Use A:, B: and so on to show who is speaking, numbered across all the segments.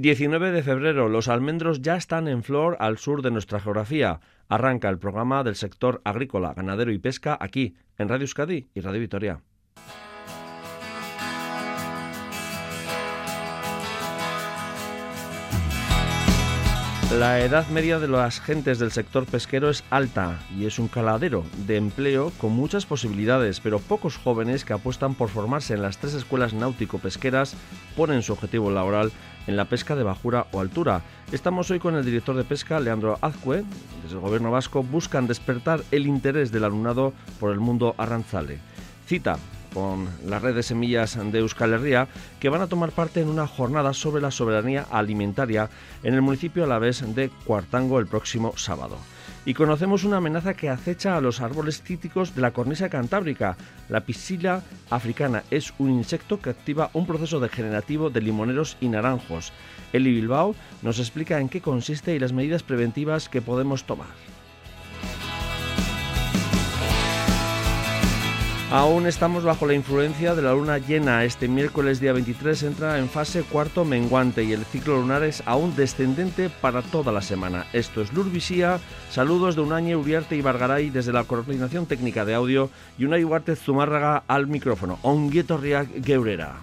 A: 19 de febrero, los almendros ya están en flor al sur de nuestra geografía. Arranca el programa del sector agrícola, ganadero y pesca aquí, en Radio Euskadi y Radio Vitoria. La edad media de las gentes del sector pesquero es alta y es un caladero de empleo con muchas posibilidades, pero pocos jóvenes que apuestan por formarse en las tres escuelas náutico-pesqueras ponen su objetivo laboral en la pesca de bajura o altura. Estamos hoy con el director de pesca, Leandro Azcue. Desde el gobierno vasco buscan despertar el interés del alumnado por el mundo arranzale. Cita con la red de semillas de Euskal Herria, que van a tomar parte en una jornada sobre la soberanía alimentaria en el municipio alavés de Cuartango el próximo sábado. Y conocemos una amenaza que acecha a los árboles cítricos de la cornisa cantábrica. La piscila africana es un insecto que activa un proceso degenerativo de limoneros y naranjos. Eli Bilbao nos explica en qué consiste y las medidas preventivas que podemos tomar. Aún estamos bajo la influencia de la luna llena. Este miércoles día 23 entra en fase cuarto menguante y el ciclo lunar es aún descendente para toda la semana. Esto es Lurvisía. Saludos de Unañe, Uriarte y Bargaray desde la coordinación técnica de audio y una Iguarte Zumárraga al micrófono. Onguietorriak geurera.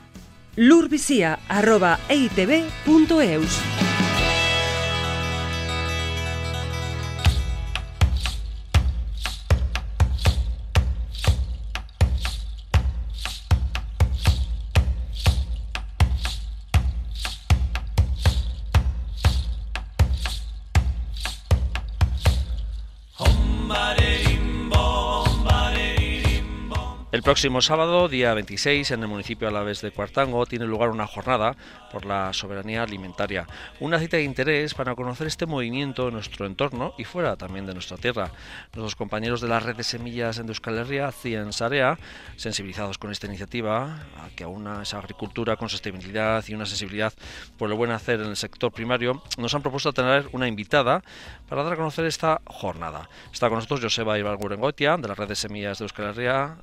B: somebody Lurvisía.eitv.eus
A: próximo sábado, día 26, en el municipio Alavés de Cuartango, tiene lugar una jornada por la soberanía alimentaria. Una cita de interés para conocer este movimiento en nuestro entorno y fuera también de nuestra tierra. Nuestros compañeros de la red de semillas en Euskal Herria, CIEN Sarea, sensibilizados con esta iniciativa, que aúna esa agricultura con sostenibilidad y una sensibilidad por el buen hacer en el sector primario, nos han propuesto tener una invitada para dar a conocer esta jornada. Está con nosotros Joseba Ibargurengoitia, de la red de semillas de Euskal Herria.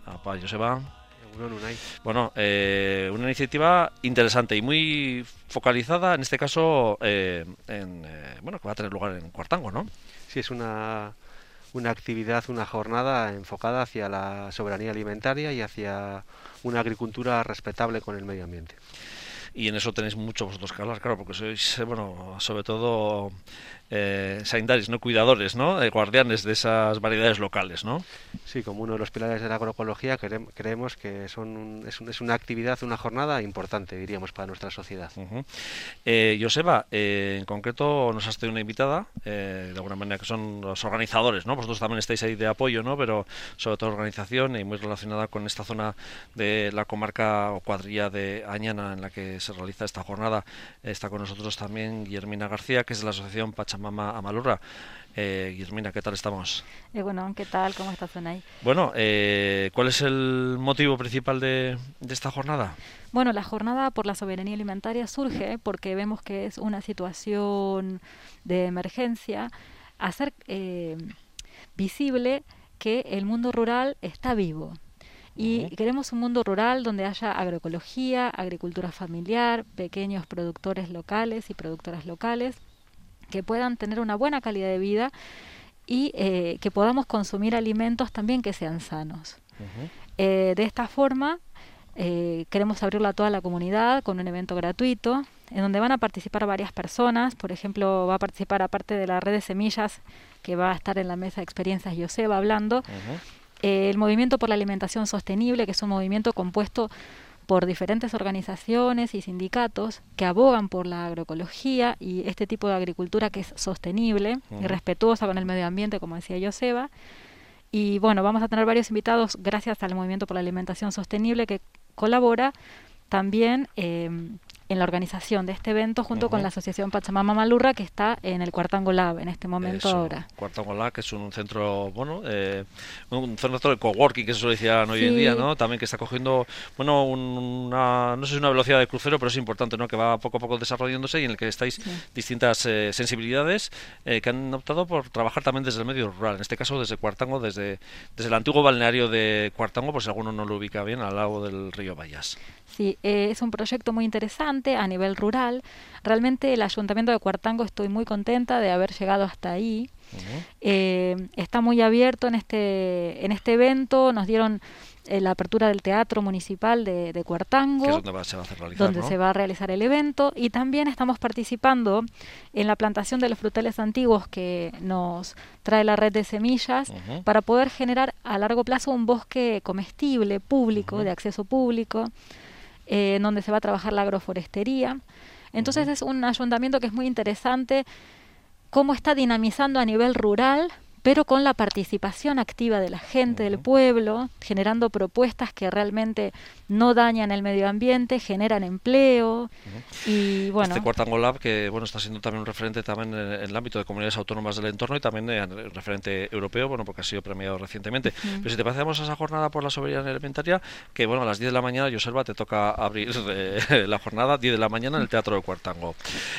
A: Bueno, eh, una iniciativa interesante y muy focalizada, en este caso, eh, en, eh, bueno, que va a tener lugar en Cuartango, ¿no?
C: Sí, es una, una actividad, una jornada enfocada hacia la soberanía alimentaria y hacia una agricultura respetable con el medio ambiente.
A: Y en eso tenéis mucho vosotros que hablar, claro, porque sois, bueno, sobre todo eh, ¿no? Cuidadores, ¿no? Eh, guardianes de esas variedades locales, ¿no?
C: Sí, como uno de los pilares de la agroecología creemos que son es, es, una actividad, una jornada importante, diríamos, para nuestra sociedad.
A: eh, Joseba, eh, en concreto nos has tenido una invitada, eh, de alguna manera que son los organizadores, ¿no? Vosotros también estáis ahí de apoyo, ¿no? Pero sobre todo organización y muy relacionada con esta zona de la comarca o cuadrilla de Añana en la que se realiza esta jornada. Está con nosotros también Guillermina García, que es de la Asociación Pachamama Mama Amalurra. Eh, Guillermina, ¿qué tal estamos?
D: Eh, bueno, ¿qué tal? ¿Cómo estás, ahí?
A: Bueno, eh, ¿cuál es el motivo principal de, esta jornada?
D: Bueno, la jornada por la soberanía alimentaria surge porque vemos que es una situación de emergencia, hacer eh, visible que el mundo rural está vivo. Y queremos un mundo rural donde haya agroecología, agricultura familiar, pequeños productores locales y productoras locales que puedan tener una buena calidad de vida y eh, que podamos consumir alimentos también que sean sanos. Eh, de esta forma, eh, queremos abrirlo a toda la comunidad con un evento gratuito en donde van a participar varias personas. Por ejemplo, va a participar, aparte de la red de semillas, que va a estar en la mesa de experiencias Joseba hablando, el Movimiento por la Alimentación Sostenible, que es un movimiento compuesto por diferentes organizaciones y sindicatos que abogan por la agroecología y este tipo de agricultura que es sostenible y respetuosa con el medio ambiente, como decía Joseba. Y bueno, vamos a tener varios invitados gracias al Movimiento por la Alimentación Sostenible que colabora también eh, en la organización de este evento junto con la Asociación Pachamama Malurra que está en el Cuartango Lab en este momento ahora.
A: Cuartango Lab, que es un centro, bueno, eh, un centro de coworking que se suele decir hoy en día, ¿no? También que está cogiendo, bueno, una, no sé si una velocidad de crucero, pero es importante, ¿no? Que va poco a poco desarrollándose y en el que estáis distintas eh, sensibilidades eh, que han optado por trabajar también desde el medio rural, en este caso desde Cuartango, desde, desde el antiguo balneario de Cuartango, por si alguno no lo ubica bien, al lado del río Vallas.
D: Sí, eh, es un proyecto muy interesante a nivel rural. Realmente el Ayuntamiento de Cuartango estoy muy contenta de haber llegado hasta ahí. Eh, está muy abierto en este, en este evento. Nos dieron eh, la apertura del Teatro Municipal de, de Cuartango,
A: donde, se, va a realizar,
D: donde se va a realizar el evento. Y también estamos participando en la plantación de los frutales antiguos que nos trae la red de semillas para poder generar a largo plazo un bosque comestible, público, de acceso público, eh, en donde se va a trabajar la agroforestería. Entonces es un ayuntamiento que es muy interesante cómo está dinamizando a nivel rural pero con la participación activa de la gente del pueblo, generando propuestas que realmente no dañan el medio ambiente, generan empleo y bueno.
A: Este Cuartango Lab que bueno está siendo también un referente también en, el ámbito de comunidades autónomas del entorno y también un referente europeo, bueno porque ha sido premiado recientemente. Pero si te pasamos a esa jornada por la soberanía alimentaria, que bueno a las 10 de la mañana, Joselva, te toca abrir eh, la jornada 10 de la mañana en el Teatro de Cuartango.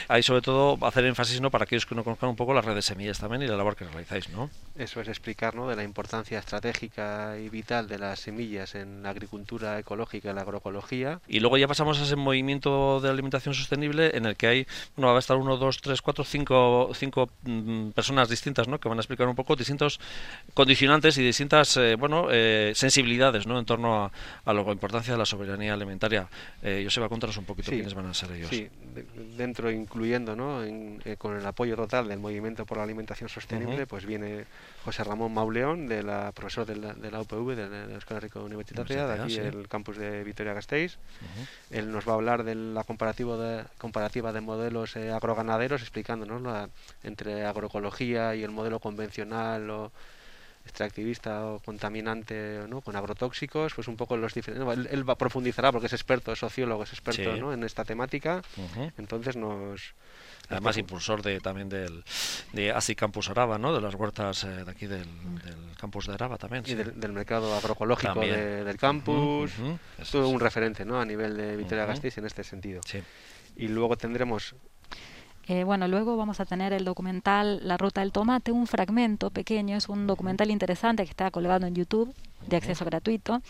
A: Ahí sobre todo hacer énfasis no para aquellos que no conozcan un poco las redes de semillas también y la labor que realizáis, ¿no?
C: Eso es explicar ¿no? de la importancia estratégica y vital de las semillas en la agricultura ecológica y la agroecología.
A: Y luego ya pasamos a ese movimiento de alimentación sostenible en el que hay, bueno, va a estar uno, dos, tres, cuatro, cinco, cinco mm, personas distintas ¿no? que van a explicar un poco distintos condicionantes y distintas eh, bueno, eh, sensibilidades ¿no? en torno a, a, la importancia de la soberanía alimentaria. Eh, va a contaros un poquito quiénes van a ser ellos.
C: Sí, dentro incluyendo ¿no? Eh, con el apoyo total del movimiento por la alimentación sostenible, pues viene José Ramón Mauleón, de la, profesor de la, de la UPV, de la Escuela Rico Universitaria, de aquí el campus de Vitoria-Gasteiz. Él nos va a hablar de la comparativa de, comparativa de modelos eh, agroganaderos, explicándonos la, entre agroecología y el modelo convencional o extractivista o contaminante ¿no? con agrotóxicos, pues un poco los diferentes... él, va, profundizará porque es experto, es sociólogo, es experto ¿no? en esta temática, entonces nos
A: además impulsor de también del de ASI Campus Araba, ¿no? De las huertas eh, de aquí del, campus de Araba también.
C: Y del, mercado agroecológico del campus. Todo un referente, ¿no? A nivel de Vitoria-Gasteiz en este sentido. Y luego tendremos
D: eh, bueno, luego vamos a tener el documental La Ruta del Tomate, un fragmento pequeño, es un documental interesante que está colgado en YouTube de acceso gratuito.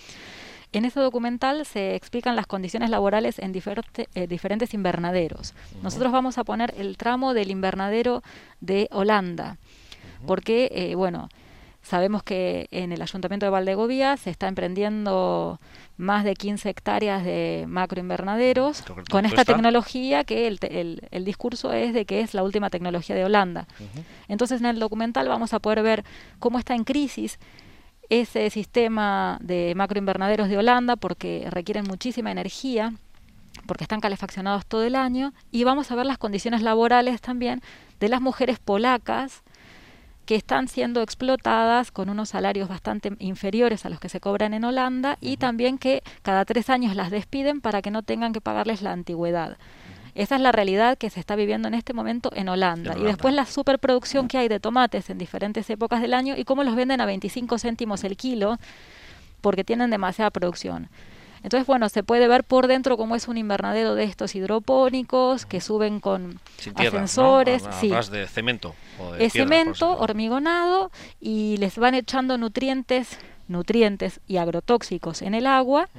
D: En ese documental se explican las condiciones laborales en eh, diferentes invernaderos. Nosotros vamos a poner el tramo del invernadero de Holanda, porque, eh, bueno, sabemos que en el Ayuntamiento de Valdegovía se está emprendiendo más de 15 hectáreas de macroinvernaderos con esta tecnología que el, discurso es de que es la última tecnología de Holanda. Entonces en el documental vamos a poder ver cómo está en crisis ese sistema de macroinvernaderos de Holanda porque requieren muchísima energía porque están calefaccionados todo el año y vamos a ver las condiciones laborales también de las mujeres polacas que están siendo explotadas con unos salarios bastante inferiores a los que se cobran en Holanda y también que cada tres años las despiden para que no tengan que pagarles la antigüedad. Esa es la realidad que se está viviendo en este momento en Holanda. Y después la superproducción que hay de tomates en diferentes épocas del año y cómo los venden a 25 céntimos el kilo porque tienen demasiada producción. Entonces, bueno, se puede ver por dentro cómo es un invernadero de estos hidropónicos que suben con ascensores.
A: Sí. de cemento.
D: es cemento, hormigonado y les van echando nutrientes, nutrientes y agrotóxicos en el agua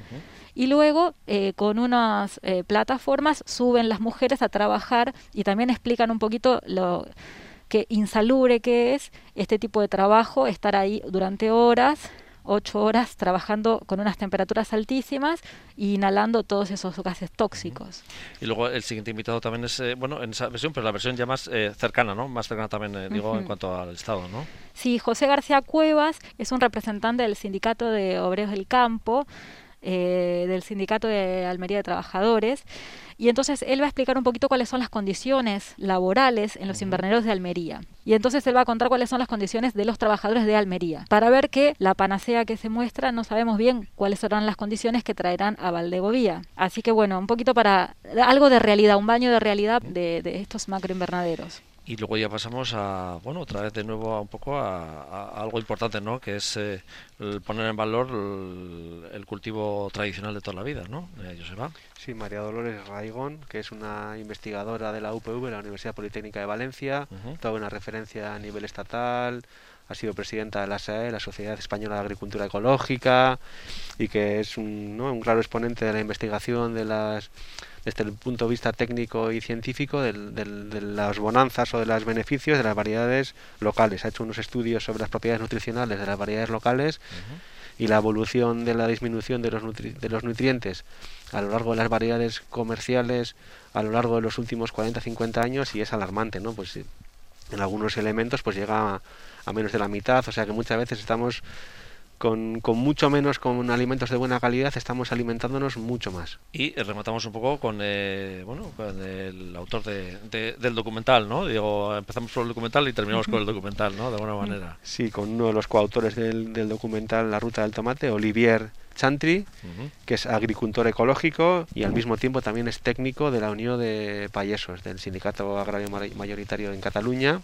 D: y luego eh, con unas eh, plataformas suben las mujeres a trabajar y también explican un poquito lo que insalubre que es este tipo de trabajo, estar ahí durante horas ocho horas trabajando con unas temperaturas altísimas e inhalando todos esos gases tóxicos.
A: Y luego el siguiente invitado también es, eh, bueno, en esa versión, pero la versión ya más cercana, ¿no? Más cercana también, digo, en cuanto al Estado, ¿no?
D: Sí, José García Cuevas es un representante del Sindicato de Obreros del Campo, eh, del Sindicato de Almería de Trabajadores. Y entonces él va a explicar un poquito cuáles son las condiciones laborales en los invernaderos de Almería. Y entonces él va a contar cuáles son las condiciones de los trabajadores de Almería. Para ver que la panacea que se muestra no sabemos bien cuáles serán las condiciones que traerán a Valdegovía. Así que bueno, un poquito para algo de realidad, un baño de realidad de, de estos macroinvernaderos.
A: Y luego ya pasamos a, bueno, otra vez de nuevo a un poco a, algo importante, ¿no? Que es eh, poner en valor el, cultivo tradicional de toda la vida, ¿no? Eh, Joseba.
C: Sí, María Dolores Raigón, que es una investigadora de la UPV, la Universidad Politécnica de Valencia, toda una referencia a nivel estatal, ha sido presidenta de la SAE, la Sociedad Española de Agricultura Ecológica, y que es un, ¿no? un claro exponente de la investigación de las desde el punto de vista técnico y científico de las bonanzas o de los beneficios de las variedades locales. Ha hecho unos estudios sobre las propiedades nutricionales de las variedades locales y la evolución de la disminución de los, de los nutrientes a lo largo de las variedades comerciales a lo largo de los últimos 40-50 años y es alarmante, ¿no? Pues en algunos elementos pues llega a menos de la mitad, o sea que muchas veces estamos con, con, mucho menos con alimentos de buena calidad estamos alimentándonos mucho más.
A: Y rematamos un poco con, eh, bueno, con el autor de, del documental, ¿no? Digo, empezamos por el documental y terminamos con el documental, ¿no? De alguna manera.
C: Sí, con uno de los coautores del, del documental La Ruta del Tomate, Olivier Chantry, que es agricultor ecológico y al mismo tiempo también es técnico de la Unión de Payesos, del Sindicato Agrario Mayoritario en Cataluña,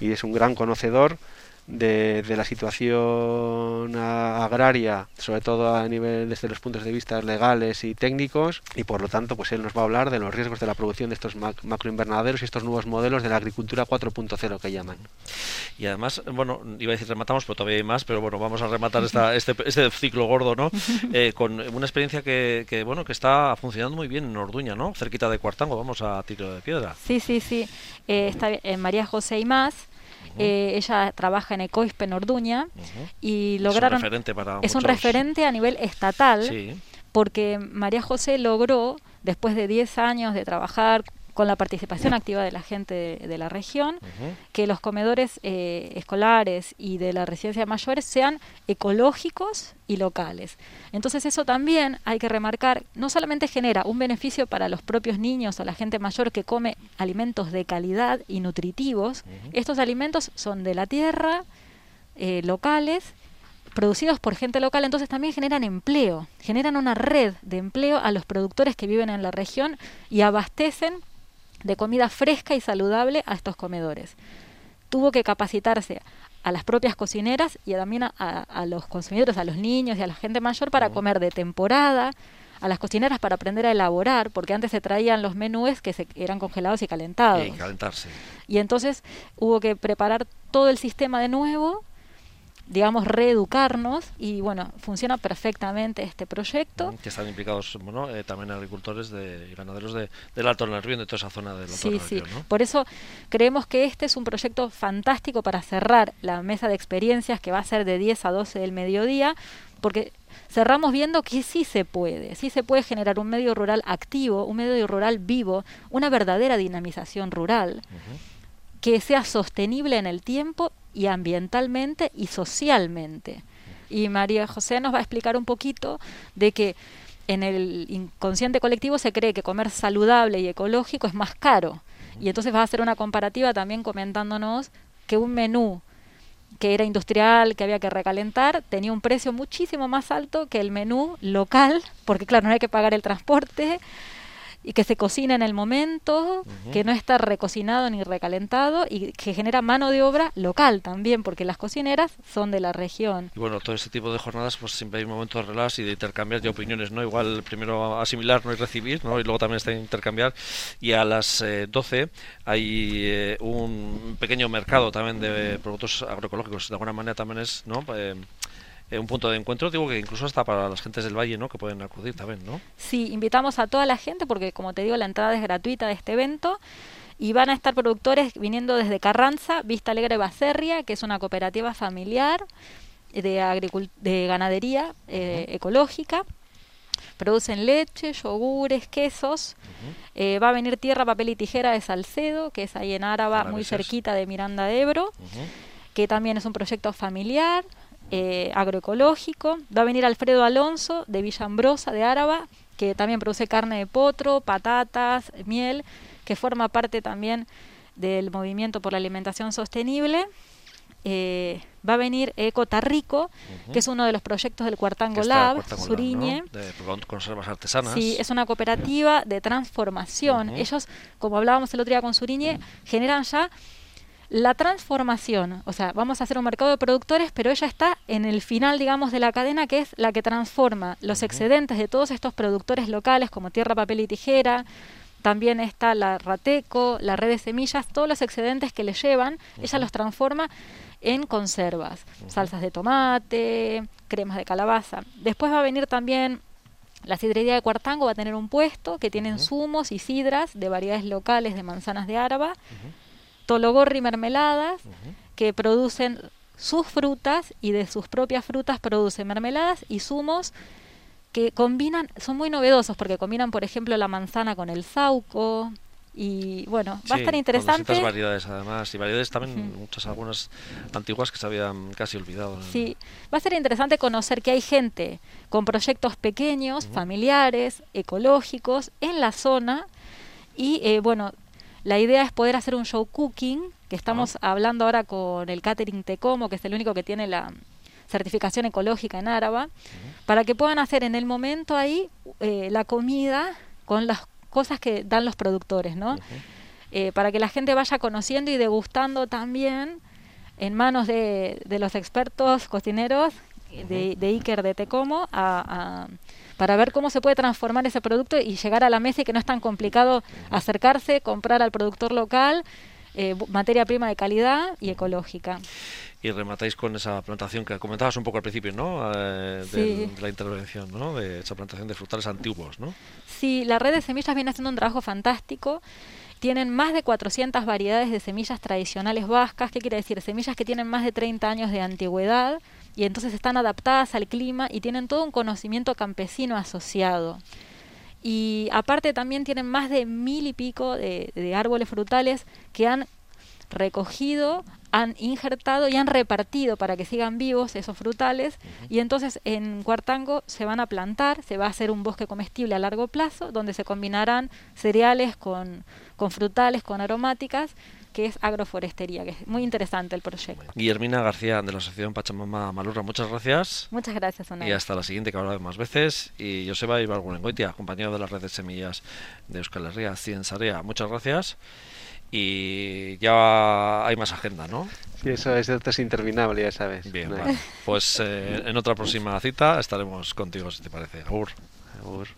C: y es un gran conocedor de, la situación agraria, sobre todo a nivel desde los puntos de vista legales y técnicos, y por lo tanto, pues él nos va a hablar de los riesgos de la producción de estos macroinvernaderos y estos nuevos modelos de la agricultura 4.0 que llaman.
A: Y además, bueno, iba a decir rematamos, pero todavía hay más, pero bueno, vamos a rematar esta, este, este ciclo gordo, ¿no? Eh, con una experiencia que, que, bueno, que está funcionando muy bien en Orduña, ¿no? Cerquita de Cuartango, vamos a tiro de piedra.
D: Sí, sí, sí. Eh, está en María José y más eh, ella trabaja en Ecoispe en Orduña y lograron... Es un referente, a nivel estatal porque María José logró, después de 10 años de trabajar con la participación activa de la gente de, la región, que los comedores eh, escolares y de la residencia mayores sean ecológicos y locales. Entonces eso también hay que remarcar, no solamente genera un beneficio para los propios niños o la gente mayor que come alimentos de calidad y nutritivos, estos alimentos son de la tierra, eh, locales, producidos por gente local, entonces también generan empleo, generan una red de empleo a los productores que viven en la región y abastecen de comida fresca y saludable a estos comedores. Tuvo que capacitarse a las propias cocineras y también a, los consumidores, a los niños y a la gente mayor para comer de temporada, a las cocineras para aprender a elaborar, porque antes se traían los menúes que se, eran congelados y calentados.
A: Y calentarse.
D: Y entonces hubo que preparar todo el sistema de nuevo digamos, reeducarnos y bueno, funciona perfectamente este proyecto.
A: Que están implicados bueno, eh, también agricultores de, y ganaderos de, del Alto Nervión, de toda esa zona del Alto Sí, sí,
D: por eso creemos que este es un proyecto fantástico para cerrar la mesa de experiencias que va a ser de 10 a 12 del mediodía, porque cerramos viendo que sí se puede, sí se puede generar un medio rural activo, un medio rural vivo, una verdadera dinamización rural. Que sea sostenible en el tiempo y ambientalmente y socialmente. Y María José nos va a explicar un poquito de que en el inconsciente colectivo se cree que comer saludable y ecológico es más caro. Y entonces va a hacer una comparativa también comentándonos que un menú que era industrial, que había que recalentar, tenía un precio muchísimo más alto que el menú local, porque claro, no hay que pagar el transporte, y que se cocina en el momento, que no está recocinado ni recalentado y que genera mano de obra local también, porque las cocineras son de la región.
A: Y bueno, todo ese tipo de jornadas, pues siempre hay un momento de relax y de intercambiar de opiniones, ¿no? Igual primero asimilar, ¿no? Y recibir, ¿no? Y luego también está intercambiar. Y a las 12 eh, hay eh, un pequeño mercado también de productos agroecológicos. De alguna manera también es, ¿no? Eh, eh, un punto de encuentro, digo que incluso hasta para las gentes del valle, ¿no? Que pueden acudir también, ¿no?
D: Sí, invitamos a toda la gente porque, como te digo, la entrada es gratuita de este evento y van a estar productores viniendo desde Carranza, Vista Alegre Baserria, que es una cooperativa familiar de, de ganadería eh, ecológica. Producen leche, yogures, quesos. Eh, va a venir Tierra, Papel y Tijera de Salcedo, que es ahí en Áraba, muy cerquita de Miranda de Ebro, que también es un proyecto familiar eh, agroecológico. Va a venir Alfredo Alonso de Villambrosa, de Áraba, que también produce carne de potro, patatas, miel, que forma parte también del movimiento por la alimentación sostenible. Eh, va a venir Eco Tarrico, que es uno de los proyectos del Cuartango Lab, Suriñe.
A: De conservas artesanas.
D: Sí, es una cooperativa de transformación. Ellos, como hablábamos el otro día con Suriñe, generan ya la transformación, o sea, vamos a hacer un mercado de productores, pero ella está en el final, digamos, de la cadena, que es la que transforma los excedentes de todos estos productores locales, como tierra, papel y tijera, también está la rateco, la red de semillas, todos los excedentes que le llevan, ella los transforma en conservas, salsas de tomate, cremas de calabaza. Después va a venir también la sidrería de Cuartango, va a tener un puesto que tienen zumos y sidras de variedades locales de manzanas de Áraba, tologorri mermeladas, que producen sus frutas y de sus propias frutas producen mermeladas y zumos que combinan, son muy novedosos porque combinan, por ejemplo, la manzana con el sauco, y bueno, va a estar interesante.
A: Con variedades además y variedades también muchas algunas antiguas que se habían casi olvidado.
D: Sí, va a ser interesante conocer que hay gente con proyectos pequeños, familiares, ecológicos en la zona y eh, bueno, la idea es poder hacer un show cooking que estamos ah. hablando ahora con el catering Tecomo, que es el único que tiene la certificación ecológica en Áraba, para que puedan hacer en el momento ahí eh, la comida con las cosas que dan los productores, ¿no? Eh, para que la gente vaya conociendo y degustando también en manos de, los expertos cocineros de, Iker de Tecomo para ver cómo se puede transformar ese producto y llegar a la mesa y que no es tan complicado acercarse, comprar al productor local, eh, materia prima de calidad y ecológica
A: y rematáis con esa plantación que comentabas un poco al principio, ¿no? Eh, de, la intervención, ¿no? De esa plantación de frutales antiguos, ¿no?
D: Sí, la red de semillas viene haciendo un trabajo fantástico. Tienen más de 400 variedades de semillas tradicionales vascas. ¿Qué quiere decir? Semillas que tienen más de 30 años de antigüedad y entonces están adaptadas al clima y tienen todo un conocimiento campesino asociado. Y aparte también tienen más de mil y pico de, de árboles frutales que han recogido han injertado y han repartido para que sigan vivos esos frutales y entonces en Cuartango se van a plantar, se va a hacer un bosque comestible a largo plazo donde se combinarán cereales con, con frutales, con aromáticas que es agroforestería, que es muy interesante el proyecto.
A: Guillermina García de la Asociación Pachamama Malurra, muchas gracias.
D: Muchas gracias,
A: Y hasta la siguiente que habrá más veces. Y Joseba Ibargurengoitia, compañero de la red de semillas de Euskal Herria, Ciensarea. Muchas gracias y ya hay más agenda, ¿no?
C: Sí, eso es, es interminable, ya sabes.
A: Bien, pues eh, en otra próxima cita estaremos contigo, si te parece. Agur. Agur.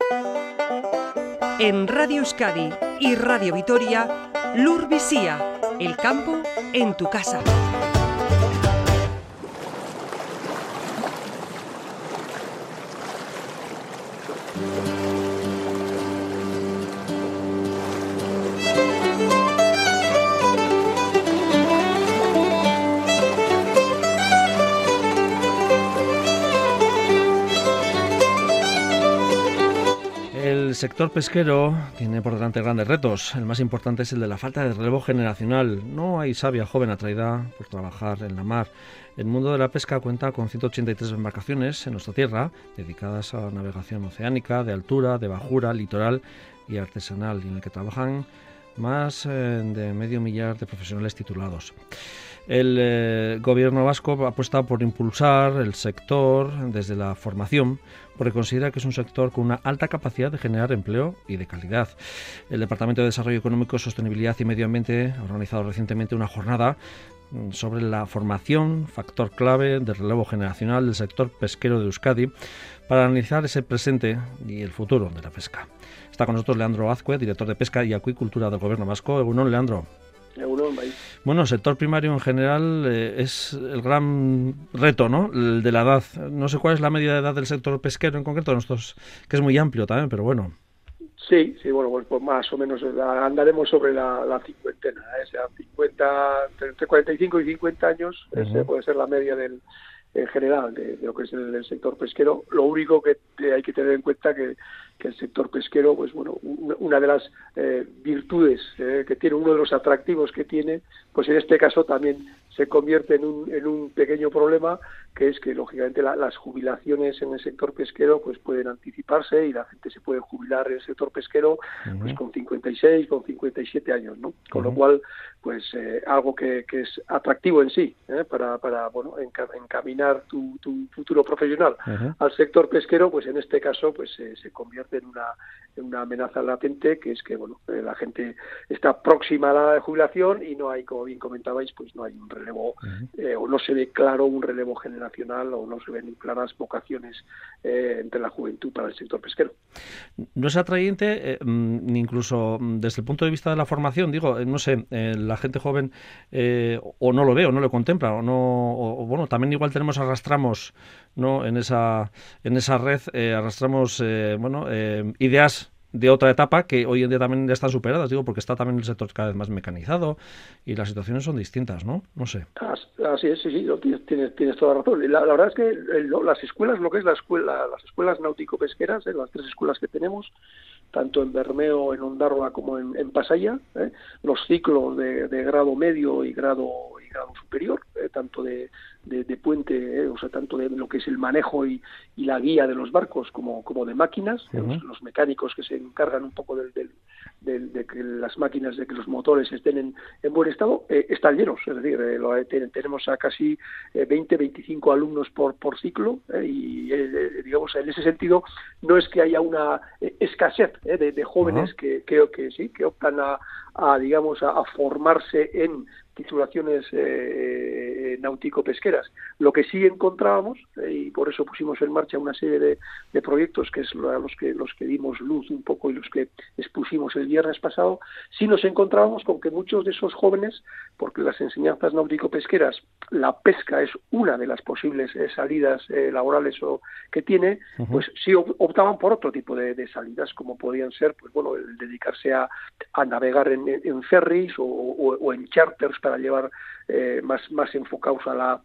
B: En Radio Euskadi y Radio Vitoria, Lur Visía, el campo en tu casa.
A: Sector pesquero tiene por delante grandes retos. El más importante es el de la falta de relevo generacional. No hay sabia joven atraída por trabajar en la mar. El mundo de la pesca cuenta con 183 embarcaciones en nuestra tierra dedicadas a la navegación oceánica, de altura, de bajura, litoral y artesanal, y en el que trabajan más eh, de medio millar de profesionales titulados. El eh, gobierno vasco apuesta por impulsar el sector desde la formación, porque considera que es un sector con una alta capacidad de generar empleo y de calidad. El Departamento de Desarrollo Económico, Sostenibilidad y Medio Ambiente ha organizado recientemente una jornada mm, sobre la formación, factor clave del relevo generacional del sector pesquero de Euskadi, para analizar ese presente y el futuro de la pesca. Está con nosotros Leandro Azcue, director de Pesca y Acuicultura del Gobierno Vasco. Egunon, Leandro. Bueno, el sector primario en general eh, es el gran reto, ¿no? El de la edad. No sé cuál es la media de edad del sector pesquero en concreto, nosotros, que es muy amplio también, pero bueno.
E: Sí, sí, bueno, pues, pues más o menos eh, andaremos sobre la, la cincuentena, ¿eh? o sea, 50, entre 45 y 50 años, ese puede ser la media del, en general de, lo que es el, sector pesquero. Lo único que hay que tener en cuenta que, que el sector pesquero, pues bueno, una de las eh, virtudes eh, que tiene, uno de los atractivos que tiene, pues en este caso también se convierte en un, en un pequeño problema que es que lógicamente las jubilaciones en el sector pesquero pues pueden anticiparse y la gente se puede jubilar en el sector pesquero pues con 56 con 57 años no con lo cual pues eh, algo que, que, es atractivo en sí ¿eh? para, para bueno encaminar tu, tu futuro profesional al sector pesquero pues en este caso pues se convierte en una una amenaza latente que es que bueno eh, la gente está próxima a la jubilación y no hay como bien comentabais pues no hay un relevo eh, o no se ve claro un relevo generacional o no se ven claras vocaciones eh, entre la juventud para el sector pesquero.
A: No es atrayente mm, ni incluso mm, desde el punto de vista de la formación digo no sé la gente joven o no lo ve o no lo contempla o no o, bueno también igual tenemos arrastramos no en esa en esa red arrastramos bueno ideas de otra etapa que hoy en día también ya están superadas, digo, porque está también el sector cada vez más mecanizado y las situaciones son distintas, ¿no? No sé.
E: Así es, sí, sí, tienes, tienes, toda la razón. La, verdad es que las escuelas, lo que es la escuela, las escuelas náutico-pesqueras, ¿eh? las tres escuelas que tenemos, tanto en Bermeo, en Ondarroa como en, Pasaya, ¿eh? los ciclos de, grado medio y grado y grado superior, ¿eh? tanto de, de, puente, eh, o sea, tanto de lo que es el manejo y, la guía de los barcos como, como de máquinas, los, mecánicos que se encargan un poco del, de que las máquinas, de que los motores estén en, en buen estado, eh, están llenos. Es decir, eh, tenemos a casi 20, 25 alumnos por, por ciclo y, digamos, en ese sentido, no es que haya una escasez de, jóvenes que, que, que, sí, que optan a, a digamos, a formarse en titulaciones eh, eh, náutico-pesqueras. Lo que sí encontrábamos, eh, y por eso pusimos en marcha una serie de, proyectos, que es los que, los que dimos luz un poco y los que expusimos el viernes pasado, sí nos encontrábamos con que muchos de esos jóvenes, porque las enseñanzas náutico-pesqueras, la pesca es una de las posibles salidas laborales o, que tiene, pues sí optaban por otro tipo de, salidas, como podían ser, pues bueno, el dedicarse a, navegar en, ferries o, o en charters para llevar eh, más, más enfocados a la,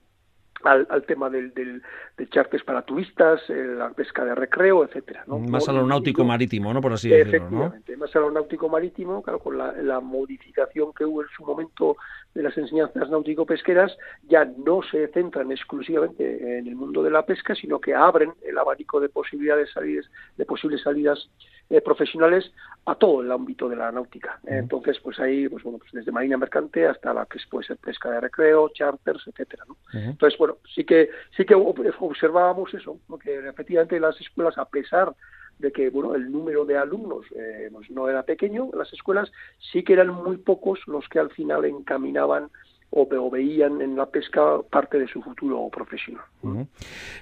E: al, tema del, del, de charters para turistas, eh, la pesca de recreo, etcétera. ¿no?
A: Más aeronáutico marítimo, ¿no? Por así decirlo,
E: Efectivamente, más aeronáutico marítimo, claro, con la, la, modificación que hubo en su momento de las enseñanzas náutico-pesqueras, ya no se centran exclusivamente en el mundo de la pesca, sino que abren el abanico de posibilidades salidas, de posibles salidas eh, profesionales a todo el ámbito de la náutica. Entonces, pues ahí, pues bueno, pues desde marina mercante hasta la que puede ser pesca de recreo, charters, etcétera, ¿no? Entonces, bueno, sí que sí que observábamos eso, que efectivamente las escuelas, a pesar de que bueno el número de alumnos eh, pues no era pequeño las escuelas sí que eran muy pocos los que al final encaminaban o, veían en la pesca parte de su futuro profesional.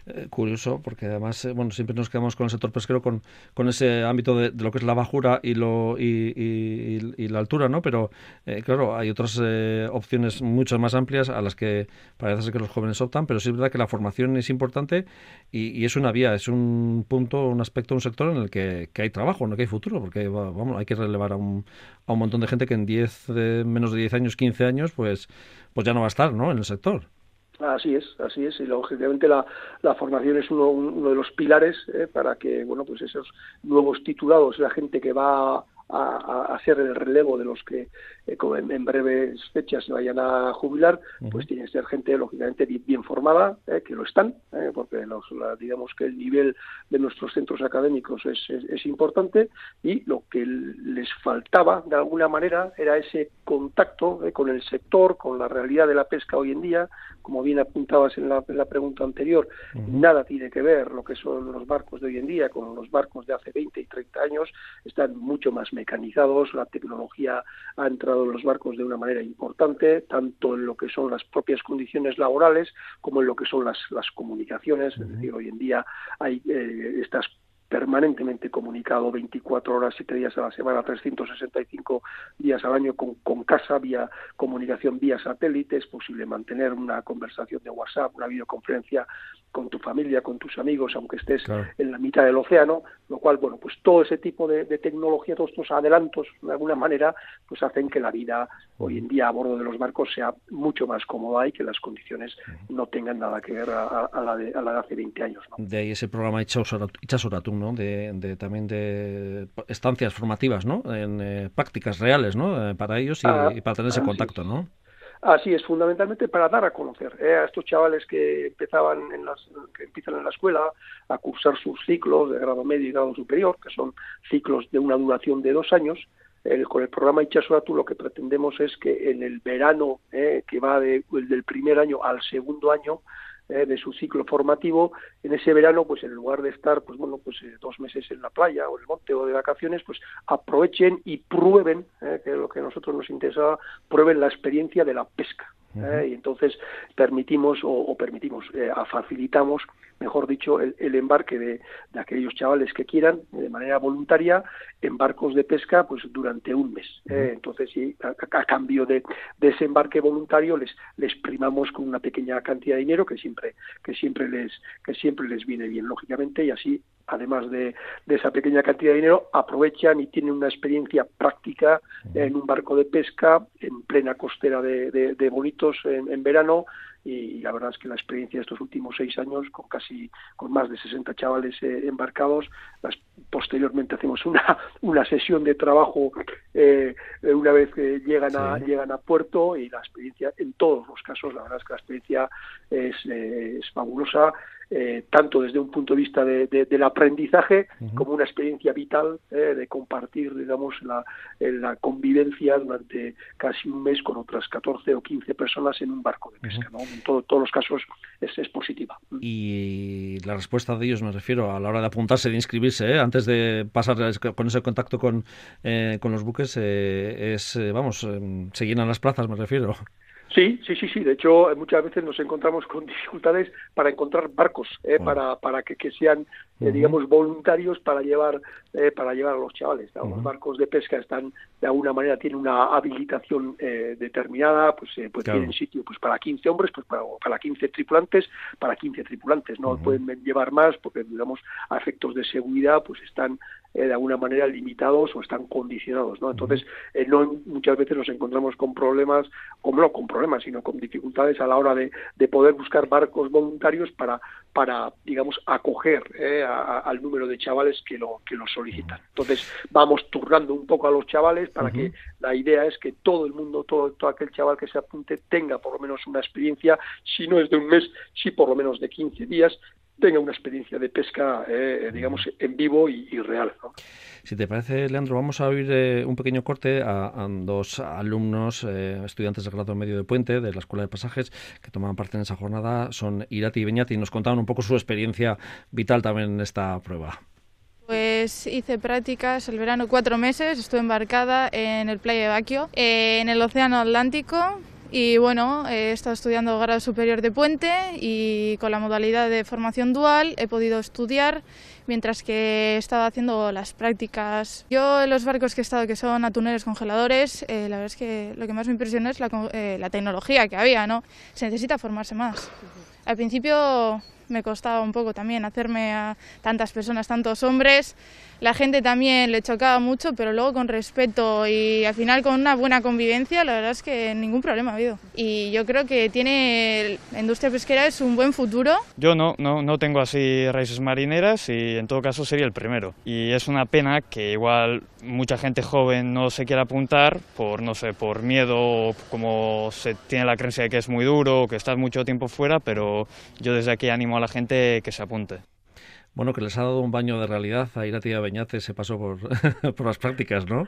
A: Eh, curioso, porque además, eh, bueno, siempre nos quedamos con el sector pesquero con, con ese ámbito de, lo que es la bajura y, lo, y, la altura, ¿no? Pero, eh, claro, hay otras opciones mucho más amplias a las que parece ser que los jóvenes optan, pero sí es verdad que la formación es importante y, es una vía, es un punto, un aspecto, un sector en el que, hay trabajo, el que hay futuro, porque, vamos, hay que relevar a un, a un montón de gente que en 10, menos de 10 años, 15 años, pues pues ya no va a estar ¿no? en el sector.
E: Así es, así es, y lógicamente la, la formación es uno, de los pilares eh, para que bueno pues esos nuevos titulados, la gente que va a, hacer el relevo de los que eh, en, breves fechas se vayan a jubilar, pues tiene que ser gente lógicamente bien, formada, eh, que lo están, eh, porque los, digamos que el nivel de nuestros centros académicos es, es, importante y lo que les faltaba de alguna manera era ese contacto con el sector, con la realidad de la pesca hoy en día, como bien apuntabas en la, pregunta anterior, nada tiene que ver lo que son los barcos de hoy en día con los barcos de hace 20 y 30 años, están mucho más mecanizados, la tecnología ha entrado en los barcos de una manera importante, tanto en lo que son las propias condiciones laborales como en lo que son las, las comunicaciones, es decir, hoy en día hay eh, estas permanentemente comunicado 24 horas, 7 días a la semana, 365 días al año con, con casa, vía comunicación vía satélite, es posible mantener una conversación de WhatsApp, una videoconferencia con tu familia, con tus amigos, aunque estés en la mitad del océano, lo cual, bueno, pues todo ese tipo de, tecnología, todos estos adelantos, de alguna manera, pues hacen que la vida hoy en día a bordo de los barcos sea mucho más cómoda y que las condiciones no tengan nada que ver a, la, de, a la de hace 20 años.
A: De ahí ese programa Itxasoratun, ¿no? De, de, también de estancias formativas, ¿no? En eh, prácticas reales, ¿no? Eh, para ellos y, ah, para tener ese contacto, ¿no?
E: Así es, fundamentalmente para dar a conocer eh, a estos chavales que empezaban en las, que empiezan en la escuela a cursar sus ciclos de grado medio y grado superior, que son ciclos de una duración de dos años. con el programa Ichasoratu lo que pretendemos es que en el verano, eh, que va de, del primer año al segundo año, eh, de su ciclo formativo, en ese verano, pues en lugar de estar, pues bueno, pues eh, dos meses en la playa o en el monte o de vacaciones, pues aprovechen y prueben, eh, que es lo que a nosotros nos interesaba, prueben la experiencia de la pesca. y entonces permitimos o, permitimos, facilitamos, mejor dicho, el, embarque de, aquellos chavales que quieran de manera voluntaria en barcos de pesca pues durante un mes. entonces, sí, a, cambio de, de, ese embarque voluntario les, les primamos con una pequeña cantidad de dinero que siempre, que siempre les, que siempre les viene bien, lógicamente, y así además de, esa pequeña cantidad de dinero, aprovechan y tienen una experiencia práctica en un barco de pesca en plena costera de, de, Bonitos en, verano y la verdad es que la experiencia de estos últimos seis años con casi con más de 60 chavales eh, embarcados posteriormente hacemos una una sesión de trabajo eh, una vez que llegan a llegan a puerto y la experiencia en todos los casos la verdad es que la experiencia es, eh, es fabulosa eh, tanto desde un punto de vista de, del aprendizaje como una experiencia vital eh, de compartir, digamos, la, la, convivencia durante casi un mes con otras 14 o 15 personas en un barco de pesca. ¿no? En todos los casos es, es, positiva.
A: Y la respuesta de ellos, me refiero, a la hora de apuntarse, de inscribirse, ¿eh? antes de pasar con ese contacto con, con los buques, es, vamos, se llenan las plazas, me refiero.
E: Sí, sí, sí, sí. De hecho, muchas veces nos encontramos con dificultades para encontrar barcos, eh, para, para que, que sean, eh, digamos, voluntarios para llevar, eh, para llevar a los chavales. Los barcos de pesca están, de alguna manera, tienen una habilitación determinada, pues, pues tienen sitio pues para 15 hombres, pues para, para 15 tripulantes, para 15 tripulantes. No pueden llevar más porque, digamos, a efectos de seguridad, pues están eh, de alguna manera limitados o están condicionados, ¿no? Entonces, eh, no muchas veces nos encontramos con problemas, como no con problemas, sino con dificultades a la hora de, de poder buscar barcos voluntarios para, para digamos, acoger eh, al número de chavales que lo, que lo solicitan. Entonces, vamos turnando un poco a los chavales para que la idea es que todo el mundo, todo, todo aquel chaval que se apunte tenga por lo menos una experiencia, si no es de un mes, sí por lo menos de 15 días, tenga una experiencia de pesca, eh, digamos, en vivo y, real.
A: Si te parece, Leandro, vamos a oír eh, un pequeño corte a, dos alumnos, eh, estudiantes del grado medio de Puente, de la Escuela de Pasajes, que tomaban parte en esa jornada. Son Irati y Beñati y nos contaban un poco su experiencia vital también en esta prueba.
F: Pues hice prácticas el verano cuatro meses, estuve embarcada en el Playa de Baquio, en el Océano Atlántico, y bueno, he estado estudiando grado superior de puente y con la modalidad de formación dual he podido estudiar mientras que he estado haciendo las prácticas. Yo en los barcos que he estado, que son atuneros congeladores, eh, la verdad es que lo que más me impresionó es la, eh, la tecnología que había, ¿no? Se necesita formarse más. Al principio me costaba un poco también hacerme a tantas personas, tantos hombres. La gente también le chocaba mucho, pero luego con respeto y al final con una buena convivencia, la verdad es que ningún problema ha habido. Y yo creo que tiene la industria pesquera es un buen futuro.
G: Yo no, no, no tengo así raíces marineras y en todo caso sería el primero. Y es una pena que igual mucha gente joven no se quiera apuntar por, no sé, por miedo, como se tiene la creencia de que es muy duro, que estás mucho tiempo fuera, pero yo desde aquí animo a la gente que se apunte.
A: Bueno, que les ha dado un baño de realidad a ir a Tía Beñate, se pasó por, por las prácticas, ¿no?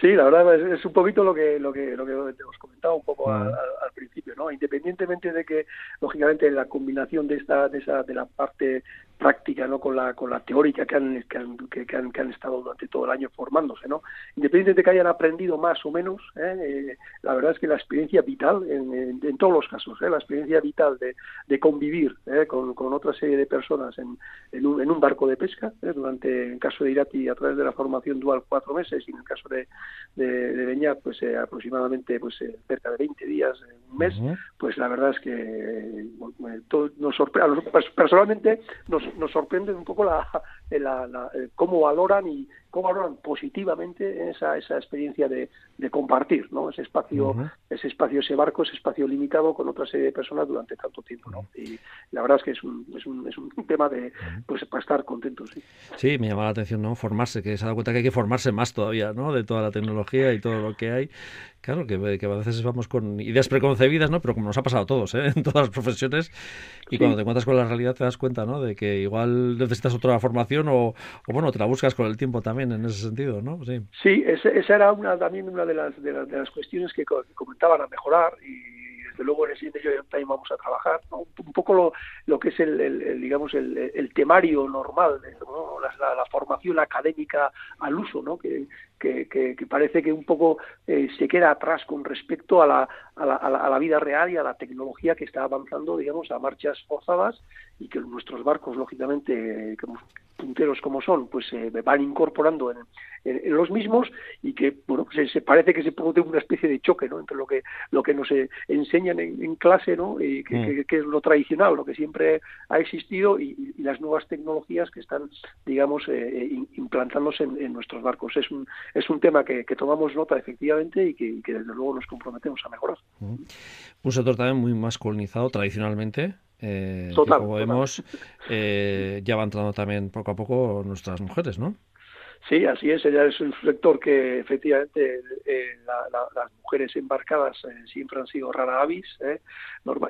E: Sí, la verdad es, un poquito lo que lo que lo que os comentaba un poco al, principio, ¿no? Independientemente de que lógicamente la combinación de esta de esa de la parte práctica, ¿no? Con la con la teórica que han que han, que, han, que han estado durante todo el año formándose, ¿no? Independientemente de que hayan aprendido más o menos, ¿eh? Eh, la verdad es que la experiencia vital en, en, todos los casos, ¿eh? la experiencia vital de, de convivir con, con otra serie de personas en, en, un, en un barco de pesca, durante en el caso de Irati a través de la formación dual cuatro meses y en el caso de de, de Beñat, pues eh, aproximadamente pues eh, cerca de 20 días, un mes, pues la verdad es que eh, todo nos sorprende, personalmente nos, nos sorprende un poco la, la, cómo valoran y cómo valoran positivamente esa, esa experiencia de, de compartir, ¿no? Ese espacio, ese espacio, ese barco, ese espacio limitado con otra serie de personas durante tanto tiempo, ¿no? Y la verdad es que es un, es un, es un tema de, pues, para estar contentos, sí.
A: Sí, me llama la atención, ¿no? Formarse, que se ha dado cuenta que hay que formarse más todavía, ¿no? De toda la tecnología y todo lo que hay. Claro, que, a veces vamos con ideas preconcebidas, ¿no? Pero como nos ha pasado a todos, ¿eh? En todas las profesiones. Y cuando te encuentras con la realidad te das cuenta, ¿no? De que igual necesitas otra formación o, o bueno, te la buscas con el tiempo también en ese sentido, ¿no?
E: Sí, sí esa era una, también una de las, de las, de las cuestiones que comentaban a mejorar y desde luego en ese ello también vamos a trabajar, un, poco lo, lo, que es el, digamos el, temario normal, la, formación académica al uso, ¿no? que, que, parece que un poco eh, se queda atrás con respecto a la, a, la, a la vida real y a la tecnología que está avanzando, digamos, a marchas forzadas y que nuestros barcos, lógicamente, como punteros como son, pues se van incorporando en, en, los mismos y que, bueno, pues se, parece que se produce una especie de choque, ¿no? Entre lo que lo que nos eh, enseñan en, clase, ¿no? Y mm. que, es lo tradicional, lo que siempre ha existido y, las nuevas tecnologías que están, digamos, eh, eh, implantándose en, nuestros barcos. Es un es un tema que, tomamos nota efectivamente y que, desde luego nos comprometemos a mejorar.
A: Un sector también muy masculinizado tradicionalmente, eh, como vemos, eh, ya va entrando también poco a poco nuestras mujeres, ¿no?
E: Sí, así es. Ella es un sector que efectivamente eh, las mujeres embarcadas eh, siempre han sido rara avis eh,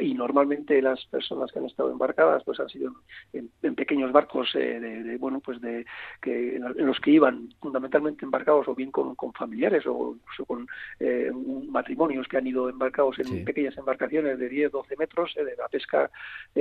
E: y normalmente las personas que han estado embarcadas pues han sido en, pequeños barcos de, bueno pues de que en los que iban fundamentalmente embarcados o bien con, familiares o incluso con matrimonios que han ido embarcados en pequeñas embarcaciones de 10, 12 metros de la pesca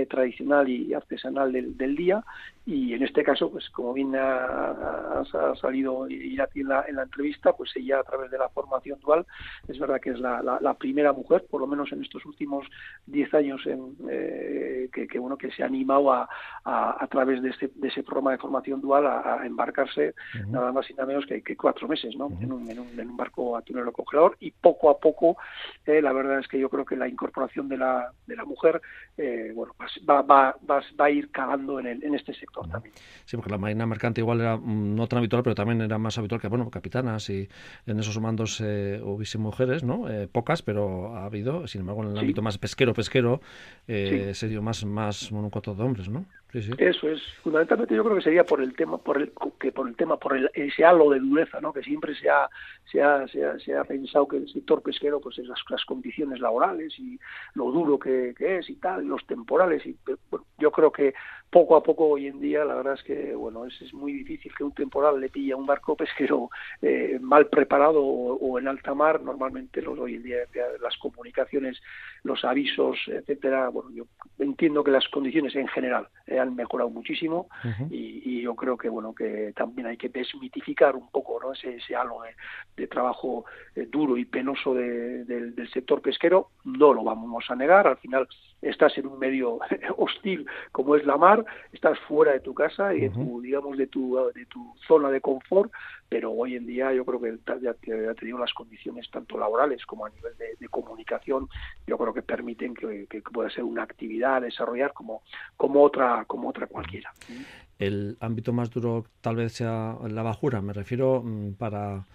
E: tradicional y artesanal del, día y en este caso pues como bien ha, salido ya en la, en la entrevista, pues ella a través de la formación dual, es verdad que es la, la, primera mujer, por lo menos en estos últimos 10 años, en, eh, que, bueno que se ha animado a, a, través de, este, de ese programa de formación dual a, embarcarse nada más y nada menos que, que cuatro meses ¿no? en, un, en, un, en, un, barco atunero congelador y poco a poco eh, la verdad es que yo creo que la incorporación de la, de la mujer eh, bueno pues va, va, va, va, a ir cagando en, el, en este sector también.
A: Sí, porque la marina mercante igual era mm, no tan habitual, pero también era más habitual que, bueno, capitanas y en esos mandos eh, hubiese mujeres, ¿no? Eh, pocas, pero ha habido, sin embargo, en el ámbito más pesquero, pesquero, eh, sería más, más monocuatro de hombres, ¿no?
E: Eso es, fundamentalmente yo creo que sería por el tema, por el, que por el tema, por el, ese halo de dureza, ¿no? Que siempre se ha, se ha, se ha, pensado que el sector pesquero, pues es las, condiciones laborales y lo duro que, es y tal, los temporales y yo creo que poco a poco hoy en día la verdad es que bueno es, es muy difícil que un temporal le pille a un barco pesquero eh, mal preparado o, en alta mar. Normalmente los hoy en día las comunicaciones los avisos etcétera bueno yo entiendo que las condiciones en general eh, han mejorado muchísimo y, yo creo que bueno que también hay que desmitificar un poco ¿no? ese, ese halo de, trabajo eh, duro y penoso del sector pesquero no lo vamos a negar al final estás en un medio hostil como es la mar estás fuera de tu casa y de tu, digamos, de tu, de tu zona de confort, pero hoy en día yo creo que ya, ha tenido las condiciones tanto laborales como a nivel de, comunicación, yo creo que permiten que, pueda ser una actividad a desarrollar como, como otra, como otra cualquiera.
A: El ámbito más duro tal vez sea la bajura, me refiero mm, para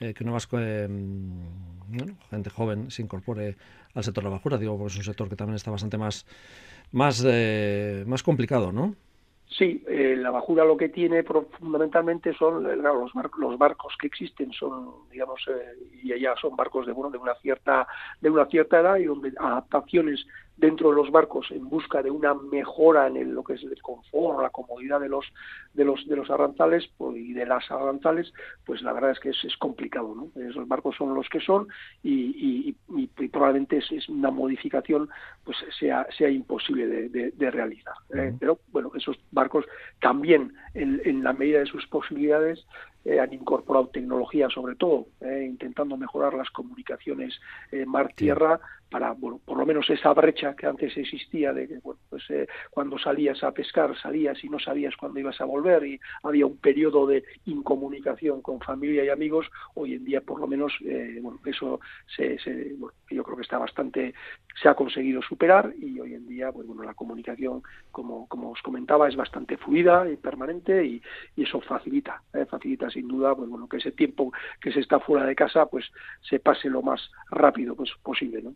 A: eh, que nuevas eh, mm, gente joven se incorpore al sector de la bajura, digo, porque es un sector que también está bastante más más, eh, más complicado, ¿no?
E: Sí, eh, la bajura lo que tiene fundamentalmente son eh, los, los barcos que existen son, digamos, y allá son barcos de bueno de una cierta de una cierta edad y donde adaptaciones dentro de los barcos en busca de una mejora en lo que es el confort, la comodidad de los de los de los arranzales pues, y de las arranzales, pues la verdad es que es, complicado, ¿no? Esos barcos son los que son y, probablemente es, una modificación pues sea sea imposible de, realizar. ¿eh? Pero bueno, esos barcos también en, en la medida de sus posibilidades eh, han incorporado tecnología sobre todo, eh, intentando mejorar las comunicaciones eh, mar-tierra para, bueno, por lo menos esa brecha que antes existía de que, bueno, pues cuando salías a pescar, salías y no sabías cuándo ibas a volver y había un periodo de incomunicación con familia y amigos, hoy en día por lo menos, bueno, eso se, bueno, yo creo que está bastante, se ha conseguido superar y hoy en día, pues, bueno, la comunicación, como, como os comentaba, es bastante fluida y permanente y, eso facilita, facilita sin duda, pues bueno, que ese tiempo que se está fuera de casa, pues se pase lo más rápido pues, posible. ¿no?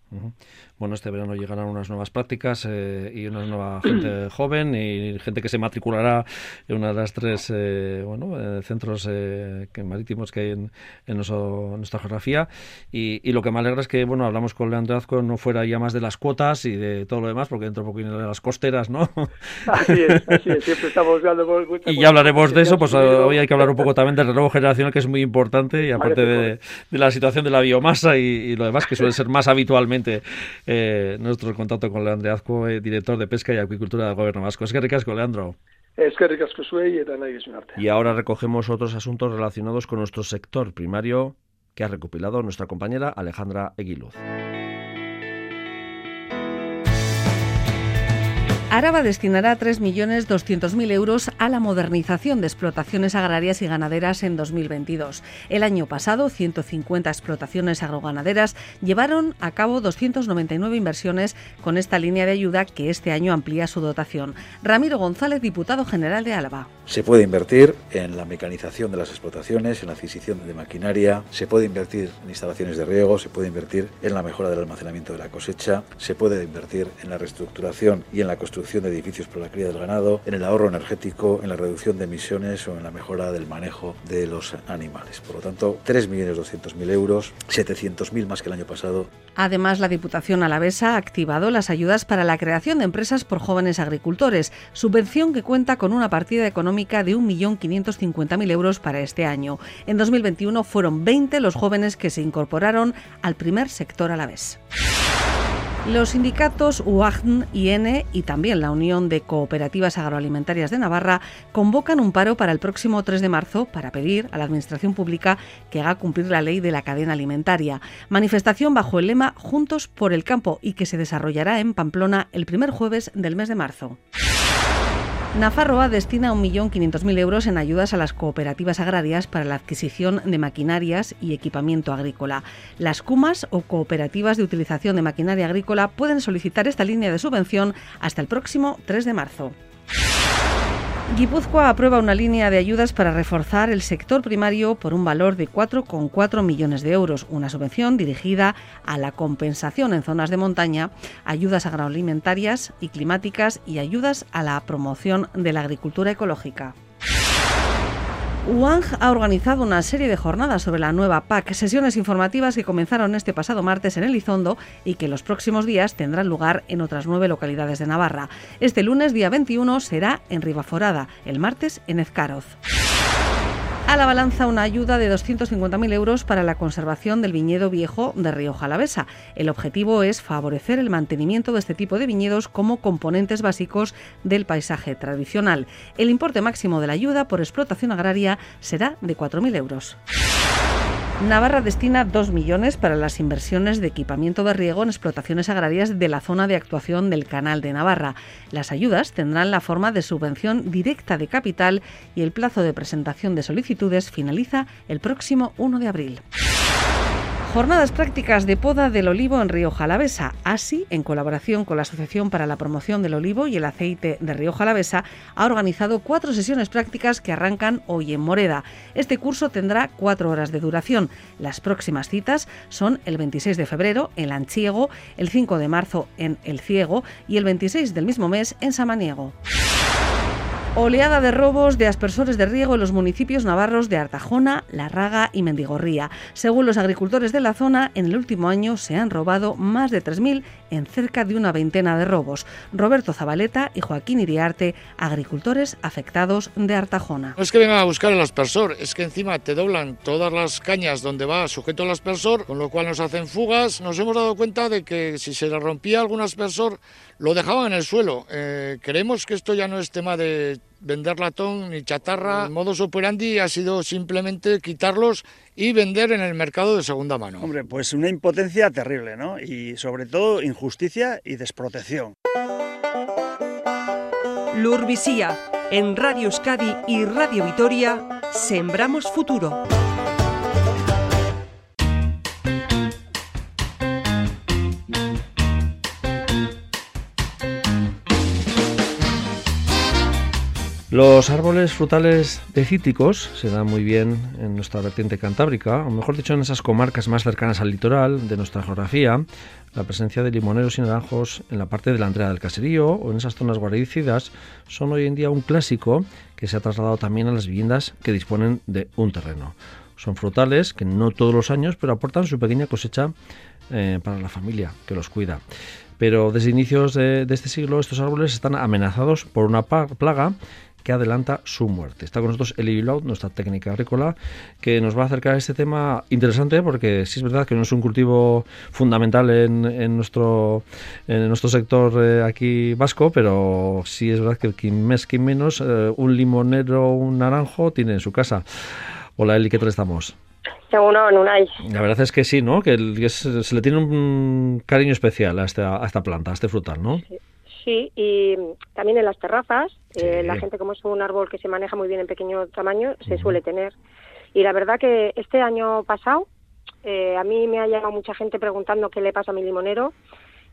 A: Bueno, este verano llegarán unas nuevas prácticas eh, y una nueva gente joven y gente que se matriculará en una de las tres eh, bueno, eh, centros que marítimos que hay en, nuestra geografía. Y, lo que me alegra es que, bueno, hablamos con Leandro Azco, no fuera ya además de las cuotas y de todo lo demás, porque dentro de poco de las costeras, ¿no?
E: Así es, así es, siempre estamos hablando
A: Y ya hablaremos de eso, pues hoy hay que hablar un poco también del relevo generacional, que es muy importante, y aparte de, la situación de la biomasa y, lo demás, que suele ser más habitualmente eh, nuestro contacto con Leandro Azco, eh, director de Pesca y Acuicultura del Gobierno Vasco. Es que ricasco, Leandro.
E: Es que ricasco y es arte.
A: Y ahora recogemos otros asuntos relacionados con nuestro sector primario que ha recopilado nuestra compañera Alejandra Eguiluz.
H: Araba destinará 3.200.000 euros a la modernización de explotaciones agrarias y ganaderas en 2022. El año pasado, 150 explotaciones agroganaderas llevaron a cabo 299 inversiones con esta línea de ayuda que este año amplía su dotación. Ramiro González, diputado general de Álava.
I: Se puede invertir en la mecanización de las explotaciones, en la adquisición de maquinaria, se puede invertir en instalaciones de riego, se puede invertir en la mejora del almacenamiento de la cosecha, se puede invertir en la reestructuración y en la construcción de edificios por la cría del ganado, en el ahorro energético, en la reducción de emisiones o en la mejora del manejo de los animales. Por lo tanto, 3.200.000 euros, 700.000 más que el año pasado.
H: Además, la Diputación Alavesa ha activado las ayudas para la creación de empresas por jóvenes agricultores, subvención que cuenta con una partida económica de 1.550.000 euros para este año. En 2021 fueron 20 los jóvenes que se incorporaron al primer sector alavés. Los sindicatos UAGN, IN y también la Unión de Cooperativas Agroalimentarias de Navarra convocan un paro para el próximo 3 de marzo para pedir a la Administración Pública que haga cumplir la ley de la cadena alimentaria. Manifestación bajo el lema Juntos por el Campo y que se desarrollará en Pamplona el primer jueves del mes de marzo. Nafarroa destina 1.500.000 euros en ayudas a las cooperativas agrarias para la adquisición de maquinarias y equipamiento agrícola. Las CUMAS o cooperativas de utilización de maquinaria agrícola pueden solicitar esta línea de subvención hasta el próximo 3 de marzo. Guipúzcoa aprueba una línea de ayudas para reforzar el sector primario por un valor de 4,4 millones de euros, una subvención dirigida a la compensación en zonas de montaña, ayudas agroalimentarias y climáticas y ayudas a la promoción de la agricultura ecológica. UANG ha organizado una serie de jornadas sobre la nueva PAC, sesiones informativas que comenzaron este pasado martes en Elizondo y que los próximos días tendrán lugar en otras nueve localidades de Navarra. Este lunes, día 21, será en Ribaforada, el martes en Ezcaroz a la balanza una ayuda de 250.000 euros para la conservación del viñedo viejo de Río Jalavesa. El objetivo es favorecer el mantenimiento de este tipo de viñedos como componentes básicos del paisaje tradicional. El importe máximo de la ayuda por explotación agraria será de 4.000 euros. Navarra destina 2 millones para las inversiones de equipamiento de riego en explotaciones agrarias de la zona de actuación del Canal de Navarra. Las ayudas tendrán la forma de subvención directa de capital y el plazo de presentación de solicitudes finaliza el próximo 1 de abril. Jornadas prácticas de poda del olivo en Río Jalavesa. Así, en colaboración con la Asociación para la Promoción del Olivo y el Aceite de Río Jalavesa, ha organizado cuatro sesiones prácticas que arrancan hoy en Moreda. Este curso tendrá cuatro horas de duración. Las próximas citas son el 26 de febrero en Lanchiego, el 5 de marzo en El Ciego y el 26 del mismo mes en Samaniego. Oleada de robos de aspersores de riego en los municipios navarros de Artajona, La Raga y Mendigorría. Según los agricultores de la zona, en el último año se han robado más de 3.000 en cerca de una veintena de robos. Roberto Zabaleta y Joaquín Iriarte, agricultores afectados de Artajona.
J: No es que vengan a buscar el aspersor, es que encima te doblan todas las cañas donde va sujeto el aspersor, con lo cual nos hacen fugas. Nos hemos dado cuenta de que si se le rompía algún aspersor, lo dejaban en el suelo. Eh, creemos que esto ya no es tema de vender latón ni chatarra. El modus operandi ha sido simplemente quitarlos y vender en el mercado de segunda mano.
K: Hombre, pues una impotencia terrible, ¿no? Y sobre todo injusticia y desprotección.
B: Lurvisía, en Radio Euskadi y Radio Vitoria, Sembramos Futuro.
A: Los árboles frutales decíticos se dan muy bien en nuestra vertiente cantábrica, o mejor dicho en esas comarcas más cercanas al litoral de nuestra geografía. La presencia de limoneros y naranjos en la parte delantera del caserío o en esas zonas guarecidas son hoy en día un clásico que se ha trasladado también a las viviendas que disponen de un terreno. Son frutales que no todos los años, pero aportan su pequeña cosecha eh, para la familia que los cuida. Pero desde inicios de, este siglo estos árboles están amenazados por una plaga que adelanta su muerte. Está con nosotros Eli Laud, nuestra técnica agrícola, que nos va a acercar a este tema interesante porque sí es verdad que no es un cultivo fundamental en, nuestro, en nuestro sector eh, aquí vasco, pero sí es verdad que quien más que menos eh, un limonero un naranjo tiene en su casa. Hola Eli, ¿qué tal estamos? La verdad es que sí, ¿no? Que, se le tiene un cariño especial a esta, a esta planta, a este frutal, ¿no?
L: Sí. Y también en las terrazas, eh, la gente como es un árbol que se maneja muy bien en pequeño tamaño, se suele tener. Y la verdad que este año pasado eh, a mí me ha llegado mucha gente preguntando qué le pasa a mi limonero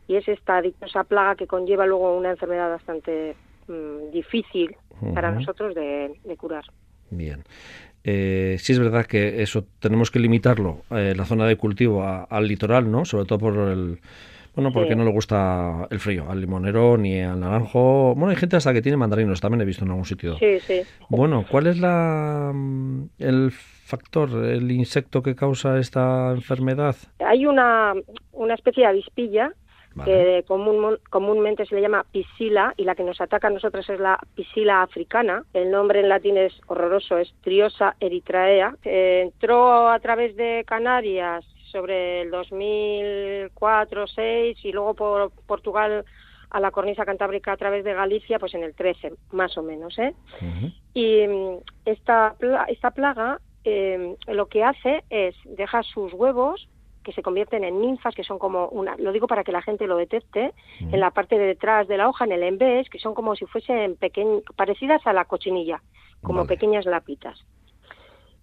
L: y es esta dichosa plaga que conlleva luego una enfermedad bastante mm, difícil para nosotros de, de curar.
A: Bien. Eh, sí es verdad que eso tenemos que limitarlo, eh, la zona de cultivo al litoral, ¿no? Sobre todo por el... Bueno, porque no le gusta el frío, al limonero ni al naranjo. Bueno, hay gente hasta que tiene mandarinos, también he visto en algún sitio.
L: Sí, sí.
A: Bueno, ¿cuál es la mm, el factor, el insecto que causa esta enfermedad?
L: Hay una, una especie de avispilla que comúnmente se le llama piscila y la que nos ataca a nosotros es la piscila africana. El nombre en latín es horroroso, es Triosa eritrea. entró a través de Canarias sobre el 2004-2006 y luego por Portugal a la cornisa cantábrica a través de Galicia, pues en el 13, más o menos. ¿eh? Y mm, esta, esta plaga eh, lo que hace es dejar sus huevos que se convierten en ninfas, que son como una, lo digo para que la gente lo detecte, en la parte de detrás de la hoja, en el embés, que son como si fuesen pequeñ, parecidas a la cochinilla, como pequeñas lapitas.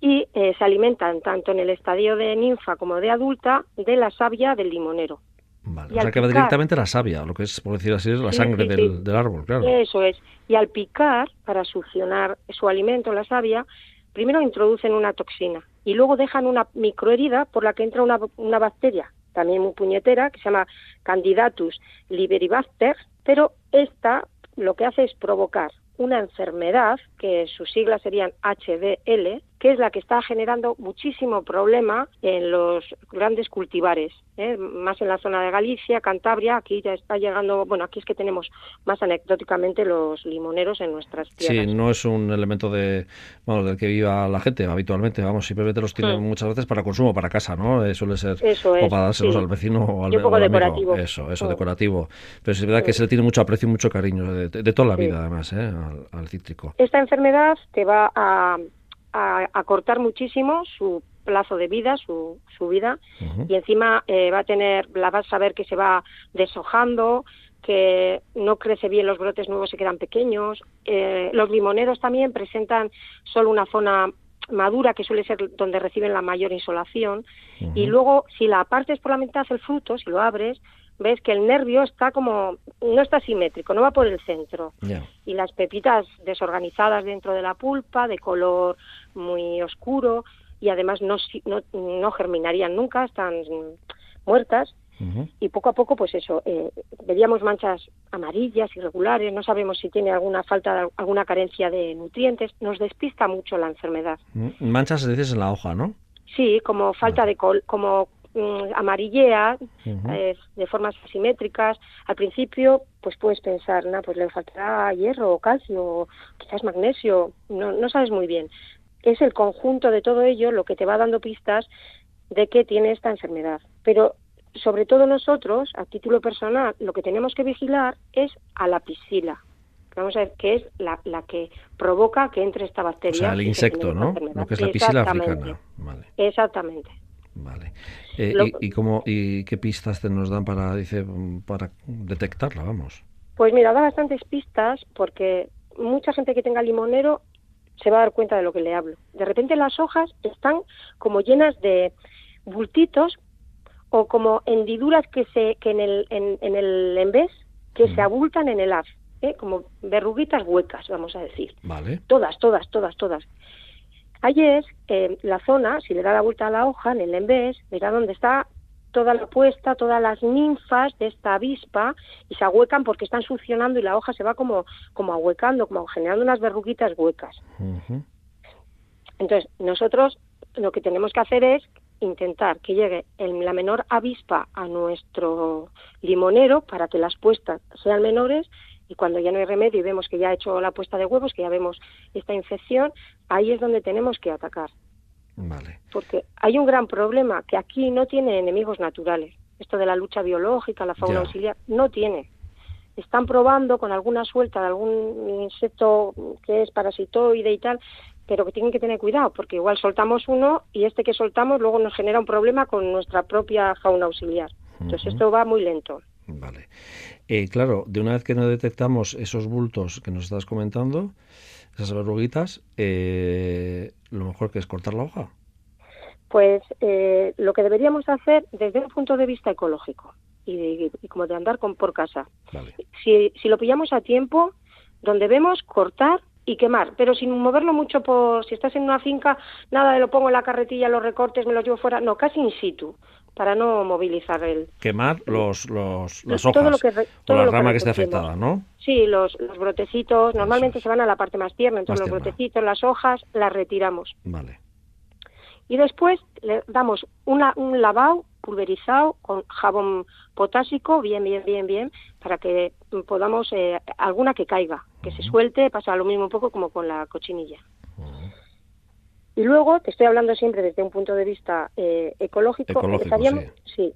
L: Y eh, se alimentan tanto en el estadio de ninfa como de adulta de la savia del limonero.
A: Vale. O sea, que va directamente la savia, lo que es, por decir así, es la sangre del, del, árbol, claro.
L: Eso es. Y al picar, para succionar su alimento, la savia, primero introducen una toxina y luego dejan una microherida por la que entra una, una bacteria, también muy puñetera, que se llama Candidatus liberibacter, pero esta lo que hace es provocar una enfermedad, que sus siglas serían HDL, que es la que está generando muchísimo problema en los grandes cultivares, ¿eh? más en la zona de Galicia, Cantabria, aquí ya está llegando, bueno, aquí es que tenemos más anecdóticamente los limoneros en nuestras tierras.
A: Sí, no es un elemento de, bueno, del que viva la gente habitualmente, vamos, simplemente los tienen mm. muchas veces para consumo, para casa, ¿no? Eh, suele ser o para dárselos al vecino o al,
L: un decorativo.
A: Eso, eso, mm. decorativo. Pero es verdad que se le tiene mucho aprecio y mucho cariño de, toda la vida, además, ¿eh? al cítrico.
L: Esta enfermedad te va a a, cortar muchísimo su plazo de vida, su, su vida, y encima eh, va a tener, la vas a ver que se va deshojando, que no crece bien, los brotes nuevos se quedan pequeños. Eh, los limoneros también presentan solo una zona madura, que suele ser donde reciben la mayor insolación, y luego si la partes por la mitad el fruto, si lo abres, ves que el nervio está como, no está simétrico, no va por el centro. Y las pepitas desorganizadas dentro de la pulpa, de color muy oscuro, y además no, no, germinarían nunca, están muertas. Y poco a poco, pues eso, eh, veríamos manchas amarillas, irregulares, no sabemos si tiene alguna falta, alguna carencia de nutrientes, nos despista mucho la enfermedad.
A: Mm, manchas, dices, en la hoja, ¿no?
L: Sí, como falta de col como Mm, amarillea eh, de formas asimétricas. Al principio, pues puedes pensar, nah, pues le faltará hierro o calcio, o quizás magnesio, no, no sabes muy bien. Es el conjunto de todo ello lo que te va dando pistas de que tiene esta enfermedad. Pero sobre todo nosotros, a título personal, lo que tenemos que vigilar es a la piscila. Vamos a ver, que es la, la que provoca que entre esta bacteria. O
A: sea, el insecto, ¿no? Lo que es la piscila africana.
L: Exactamente.
A: Vale. Eh, y, cómo, ¿Y qué pistas nos dan para, dice, para detectarla, vamos?
L: Pues mira, da bastantes pistas porque mucha gente que tenga limonero se va a dar cuenta de lo que le hablo. De repente las hojas están como llenas de bultitos o como hendiduras que se que en el en, el envés que se abultan en el haz, ¿eh? como verruguitas huecas, vamos a decir.
A: Vale.
L: Todas, todas, todas, todas. Eh, la zona, si le da la vuelta a la hoja, en el embés, verá dónde está toda la puesta, todas las ninfas de esta avispa y se ahuecan porque están succionando y la hoja se va como, como ahuecando, como generando unas verruguitas huecas. Entonces, nosotros lo que tenemos que hacer es intentar que llegue la menor avispa a nuestro limonero para que las puestas sean menores y cuando ya no hay remedio y vemos que ya ha hecho la puesta de huevos, que ya vemos esta infección, ahí es donde tenemos que atacar.
A: Vale.
L: Porque hay un gran problema que aquí no tiene enemigos naturales. Esto de la lucha biológica, la fauna auxiliar, no tiene. Están probando con alguna suelta de algún insecto que es parasitoide y tal, pero que tienen que tener cuidado, porque igual soltamos uno y este que soltamos luego nos genera un problema con nuestra propia fauna auxiliar. Entonces esto va muy lento.
A: Vale. Eh, claro, de una vez que no detectamos esos bultos que nos estás comentando, esas verruguitas, eh, lo mejor que es cortar la hoja.
L: Pues eh, lo que deberíamos hacer desde un punto de vista ecológico y, como de andar con, por casa. Si, si lo pillamos a tiempo, donde vemos cortar y quemar, pero sin moverlo mucho por si estás en una finca, nada de lo pongo en la carretilla, los recortes, me los llevo fuera, no, casi in situ, para no movilizar el...
A: Quemar los, los, las hojas o la rama que, esté afectada, ¿no?
L: Sí, los, los brotecitos, normalmente se van a la parte más tierna, entonces los brotecitos, las hojas, las retiramos.
A: Vale.
L: Y después le damos una, un lavado pulverizado con jabón potásico, bien, bien, bien, bien, para que podamos, eh, alguna que caiga, que se suelte, pasa lo mismo un poco como con la cochinilla. Y luego, te estoy hablando siempre desde un punto de vista eh, ecológico, empezaríamos, sí.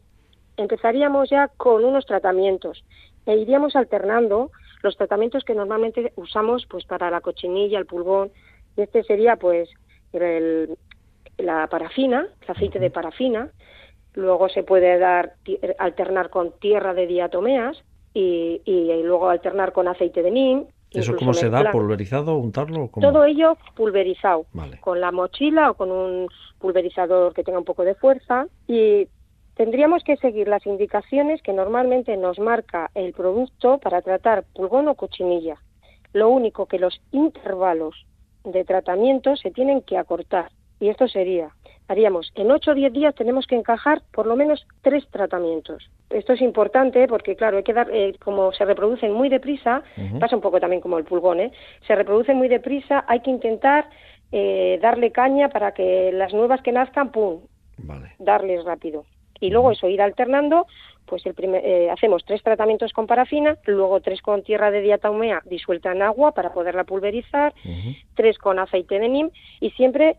L: empezaríamos ya con unos tratamientos e iríamos alternando los tratamientos que normalmente usamos pues para la cochinilla, el pulgón, y este sería pues el, la parafina, el aceite de parafina, luego se puede dar alternar con tierra de diatomeas y, y, luego alternar con aceite de nim.
A: ¿Eso cómo se da? ¿Pulverizado? ¿Untarlo?
L: Todo ello pulverizado, con la mochila o con un pulverizador que tenga un poco de fuerza y tendríamos que seguir las indicaciones que normalmente nos marca el producto para tratar pulgón o cochinilla. Lo único que los intervalos de tratamiento se tienen que acortar y esto sería, haríamos en 8 o 10 días tenemos que encajar por lo menos tres tratamientos. Esto es importante porque, claro, hay que dar, eh, como se reproducen muy deprisa, pasa un poco también como el pulgón, ¿eh? se reproducen muy deprisa, hay que intentar eh, darle caña para que las nuevas que nazcan, ¡pum!, darles rápido. Y luego eso, ir alternando, pues el primer, eh, hacemos tres tratamientos con parafina, luego tres con tierra de diatomea disuelta en agua para poderla pulverizar, tres con aceite de nim y siempre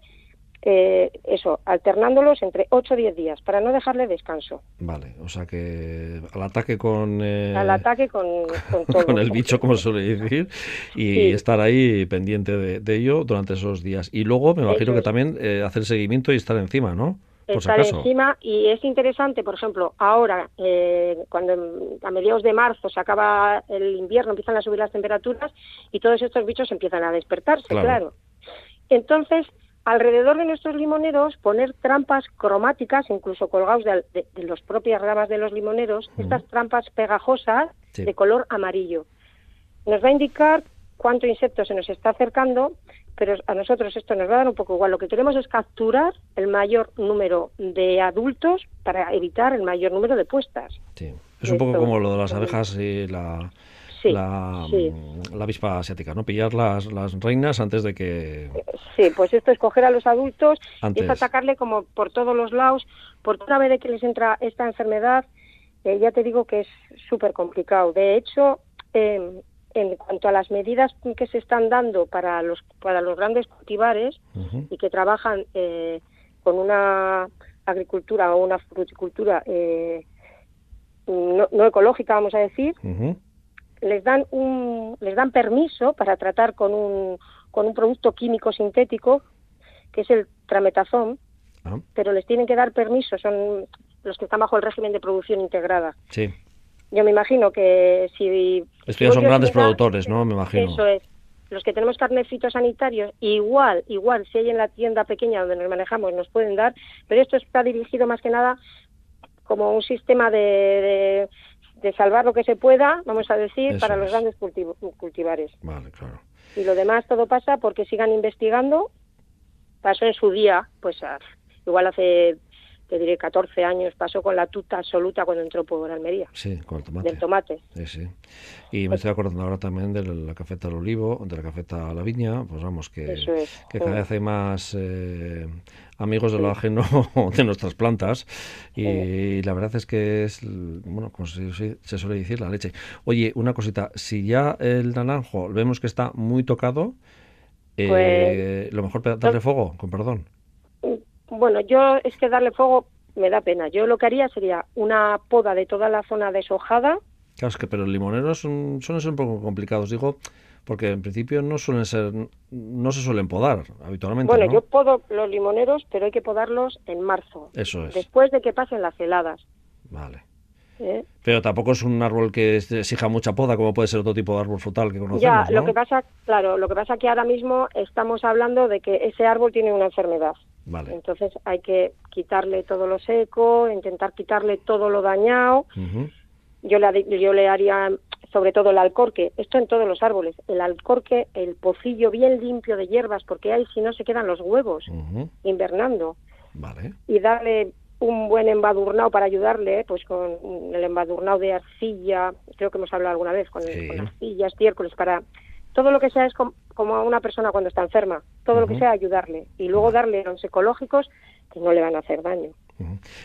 L: eh, eso, alternándolos entre 8 o 10 días para no dejarle descanso.
A: Vale, o sea que al ataque con... Eh,
L: al ataque con, con,
A: con el bicho, como suele decir, y estar ahí pendiente de, ello durante esos días. Y luego me imagino que también eh, hacer seguimiento y estar encima, ¿no?
L: estar encima y es interesante, por ejemplo, ahora, eh, cuando a mediados de marzo se acaba el invierno, empiezan a subir las temperaturas y todos estos bichos empiezan a despertarse, claro. Entonces, alrededor de nuestros limoneros poner trampas cromáticas, incluso colgados de, las propias ramas de los limoneros, estas trampas pegajosas de color amarillo. Nos va a indicar cuánto insecto se nos está acercando, pero a nosotros esto nos va a dar un poco igual. Lo que queremos es capturar el mayor número de adultos para evitar el mayor número de puestas.
A: Sí. Es un poco como lo de las abejas y la la, la, avispa asiática, ¿no? Pillar las, las reinas antes de que...
L: Sí, pues esto es coger a los adultos y es atacarle como por todos los lados, por toda vez que les entra esta enfermedad, eh, ya te digo que es súper complicado. De hecho, em, en cuanto a las medidas que se están dando para los, para los grandes cultivares y que trabajan eh, con una agricultura o una fruticultura eh, no, ecológica, vamos a decir, les dan un les dan permiso para tratar con un con un producto químico sintético que es el trametazón ah. pero les tienen que dar permiso son los que están bajo el régimen de producción integrada.
A: Sí.
L: Yo me imagino que si
A: estos son grandes productores no me imagino.
L: eso es. Los que tenemos carnet fitosanitario igual igual si hay en la tienda pequeña donde nos manejamos nos pueden dar pero esto está dirigido más que nada como un sistema de de salvar lo que se pueda, vamos a decir, para los grandes cultivares.
A: Vale, claro.
L: Y lo demás todo pasa porque sigan investigando. Pasó en su día, pues igual hace te diré 14 años, pasó con la tuta absoluta cuando entró por Almería.
A: Sí, con el tomate.
L: Del tomate.
A: Sí, sí. Y me estoy acordando ahora también de la cafeta al olivo, de la cafeta a la viña, pues vamos, que, que cada vez hay más eh, amigos de lo ajeno de nuestras plantas y, la verdad es que es, bueno, como se, suele decir, la leche. Oye, una cosita, si ya el naranjo vemos que está muy tocado, eh, pues lo mejor darle fuego, con perdón.
L: Bueno, yo es que darle fuego me da pena. Yo lo que haría sería una poda de toda la zona deshojada.
A: Claro, es que pero los limoneros son, suelen ser un poco complicados, digo, porque en principio no suelen ser, no se suelen podar habitualmente.
L: Bueno, yo podo los limoneros, pero hay que podarlos en marzo.
A: Eso es.
L: Después de que pasen las heladas.
A: Vale. ¿Eh? Pero tampoco es un árbol que exija mucha poda, como puede ser otro tipo de árbol frutal que conocemos.
L: Ya, lo que pasa, claro, lo que pasa que ahora mismo estamos hablando de que ese árbol tiene una enfermedad. Entonces hay que quitarle todo lo seco, intentar quitarle todo lo dañado. yo, le, yo le haría sobre todo el alcorque, esto en todos los árboles, el alcorque, el pocillo bien limpio de hierbas, porque ahí si no se quedan los huevos invernando. Y darle un buen embadurnado para ayudarle, pues con el embadurnado de arcilla, creo que hemos hablado alguna vez, con, con arcilla, estiércoles, para todo lo que sea es como a una persona cuando está enferma, todo lo que sea ayudarle y luego darle los ecológicos que no le van a hacer daño.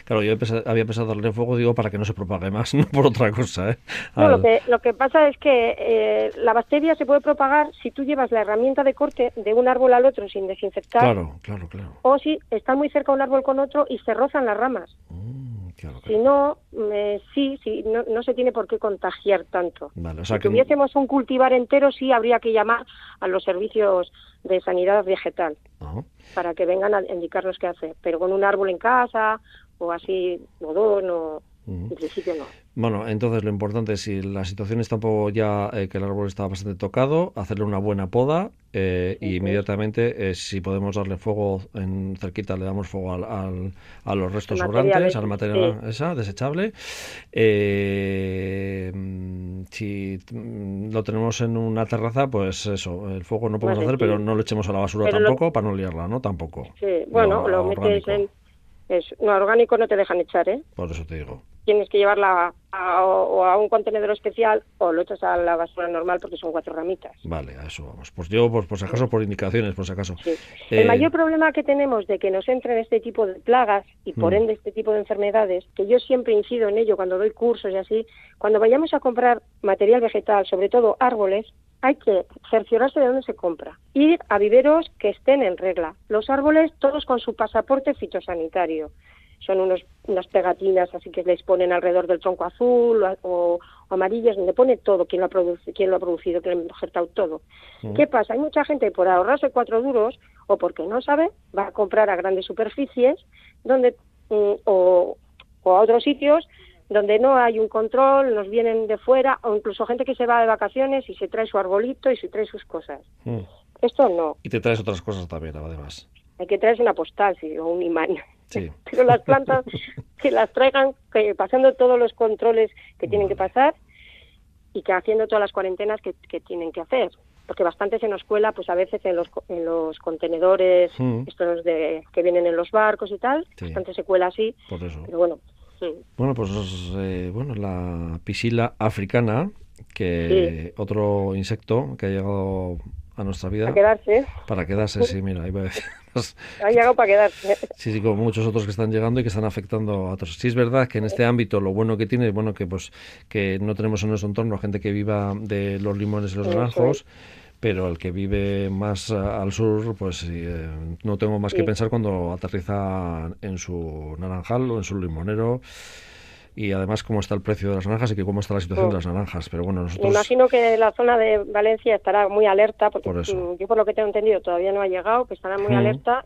A: Claro, yo había pensado darle fuego, digo, para que no se propague más, no por otra cosa. ¿eh?
L: No, lo, que, lo que pasa es que eh, la bacteria se puede propagar si tú llevas la herramienta de corte de un árbol al otro sin desinfectar.
A: Claro, claro, claro.
L: O si está muy cerca un árbol con otro y se rozan las ramas. Mm. Si no, sí, sí no, se tiene por qué contagiar tanto. si tuviésemos un cultivar entero, sí habría que llamar a los servicios de sanidad vegetal para que vengan a indicarnos qué hacer. Pero con un árbol en casa o así, o en principio no.
A: Bueno, entonces lo importante es si la situación está un poco ya eh, que el árbol está bastante tocado, hacerle una buena poda eh, y inmediatamente eh, si podemos darle fuego en cerquita le damos fuego al, a los restos sobrantes, al material esa desechable. si lo tenemos en una terraza, pues eso, el fuego no podemos hacer, pero no lo echemos a la basura tampoco para no liarla, ¿no? Tampoco.
L: Sí, bueno, lo, metes en es, no, orgánico no te dejan echar, ¿eh?
A: Por eso te digo.
L: Tienes que llevarla a, o a un contenedor especial o lo echas a la basura normal porque son cuatro ramitas.
A: Vale, a eso vamos. Pues yo, por, por si acaso, por indicaciones, por si acaso.
L: El eh, mayor problema que tenemos de que nos entren este tipo de plagas y por mm. ende este tipo de enfermedades, que yo siempre incido en ello cuando doy cursos y así, cuando vayamos a comprar material vegetal, sobre todo árboles, hay que cerciorarse de dónde se compra. Ir a viveros que estén en regla. Los árboles, todos con su pasaporte fitosanitario. Son unos, unas pegatinas así que les ponen alrededor del tronco azul o, amarillas, donde pone todo, quién lo ha, producido, quién lo ha producido, quién lo ha injertado todo. ¿Qué pasa? Hay mucha gente por ahorrarse cuatro duros o porque no sabe, va a comprar a grandes superficies donde mm, o, o a otros sitios donde no hay un control, nos vienen de fuera, o incluso gente que se va de vacaciones y se trae su arbolito y se trae sus cosas. Hmm. Esto no.
A: Y te traes otras cosas también, además.
L: Hay que traerse una postal, sí, o un imán. Sí. Pero las plantas que las traigan, que pasando todos los controles que tienen que pasar y que haciendo todas las cuarentenas que, tienen que hacer. Porque bastante se nos cuela pues a veces en los, en los contenedores estos de, que vienen en los barcos y tal bastante se cuela así pero bueno
A: bueno, pues eh, bueno, la pisila africana, que otro insecto que ha llegado a nuestra vida.
L: Para quedarse.
A: Para quedarse, sí, mira, iba a decir.
L: ha llegado para quedarse.
A: Sí, sí, como muchos otros que están llegando y que están afectando a otros. Sí, es verdad que en este ámbito lo bueno que tiene es bueno que pues que no tenemos en nuestro entorno gente que viva de los limones y los naranjos pero el que vive más al sur, pues eh, no tengo más que pensar cuando aterriza en su naranjal o en su limonero y además cómo está el precio de las naranjas y que cómo está la situación de las naranjas. Pero bueno, nosotros...
L: Me imagino que la zona de Valencia estará muy alerta, porque yo por lo que tengo entendido todavía no ha llegado, que estará muy alerta.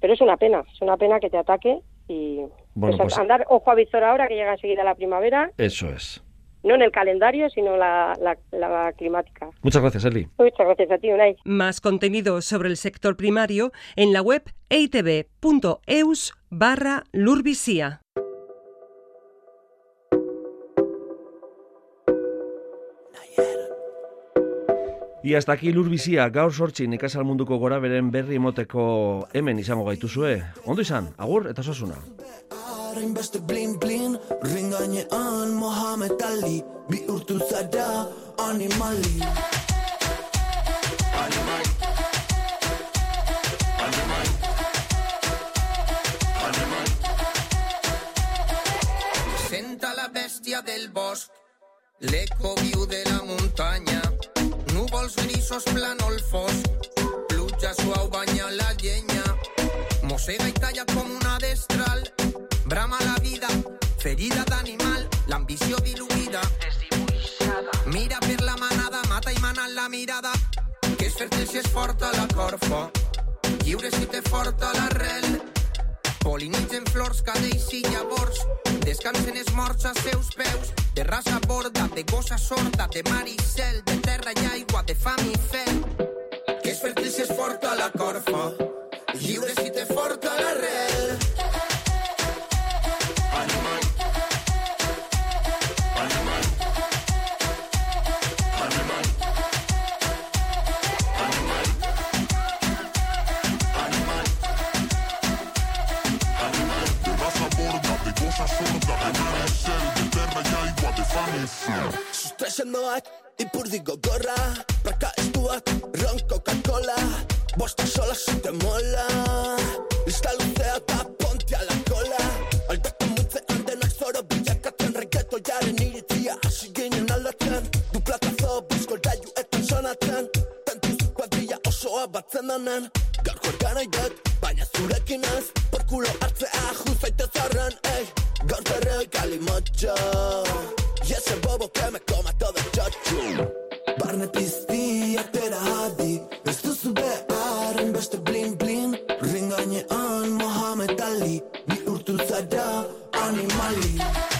L: Pero es una pena, es una pena que te ataque y bueno, pues, pues andar ojo a visor ahora que llega enseguida la primavera.
A: Eso es
L: no en el calendario, sino la, la, climática.
A: Muchas gracias, Eli.
L: Muchas gracias a ti, Unai.
B: Más contenido sobre el sector primario en la web eitb.eus barra lurvisía.
M: Y hasta aquí lur bizia, gaur sortzi nekazal munduko gora beren berri emoteko hemen izango gaituzue. Ondo izan, agur eta sosuna. Hainbeste blin blin, ringainean Mohamed Ali, bihurtu zara animali. Animali. Senta la bestia del bosc, l'eco viu de la muntanya, núvols grisos planol fosc, pluja suau banya la llenya, mossega i talla com una destral, brama la vida, ferida d'animal, l'ambició diluïda, mira per la manada, mata i mana la mirada, que és fèrtil si és forta la corfa, lliure si té forta l'arrel, Polinitzen flors, cadells i llavors, descansen els morts als seus peus, de raça borda, de gossa sorda, de mar i cel, de terra i aigua, de fam i fel. Que és fèrtil si és forta la corfa, lliure si
N: Sustraizendoak ipurdi gogorra Praka estuak ron Coca-Cola Bosta sola zute mola. Lista luzea eta ponte a la cola. Aldeko mutzean denak zoro bilakatzen Regeto jaren iritzia. Hasi ginen aldatzen Du platazo bizko raiuetan sonatzen. Tentuz kuadrilla osoa batzen danen. Gaurko ergana idet, baina zurekin ez Por culo hartzea juzaite zarren, ey. Gaur zerre kalimotxo Ja sam bobo kaj me koma to da čaču Barne me ti sti, jak te radi Veš tu su be arën, besh të blin blin Ringa Mohamed Ali Një urtur sada, animali Animali.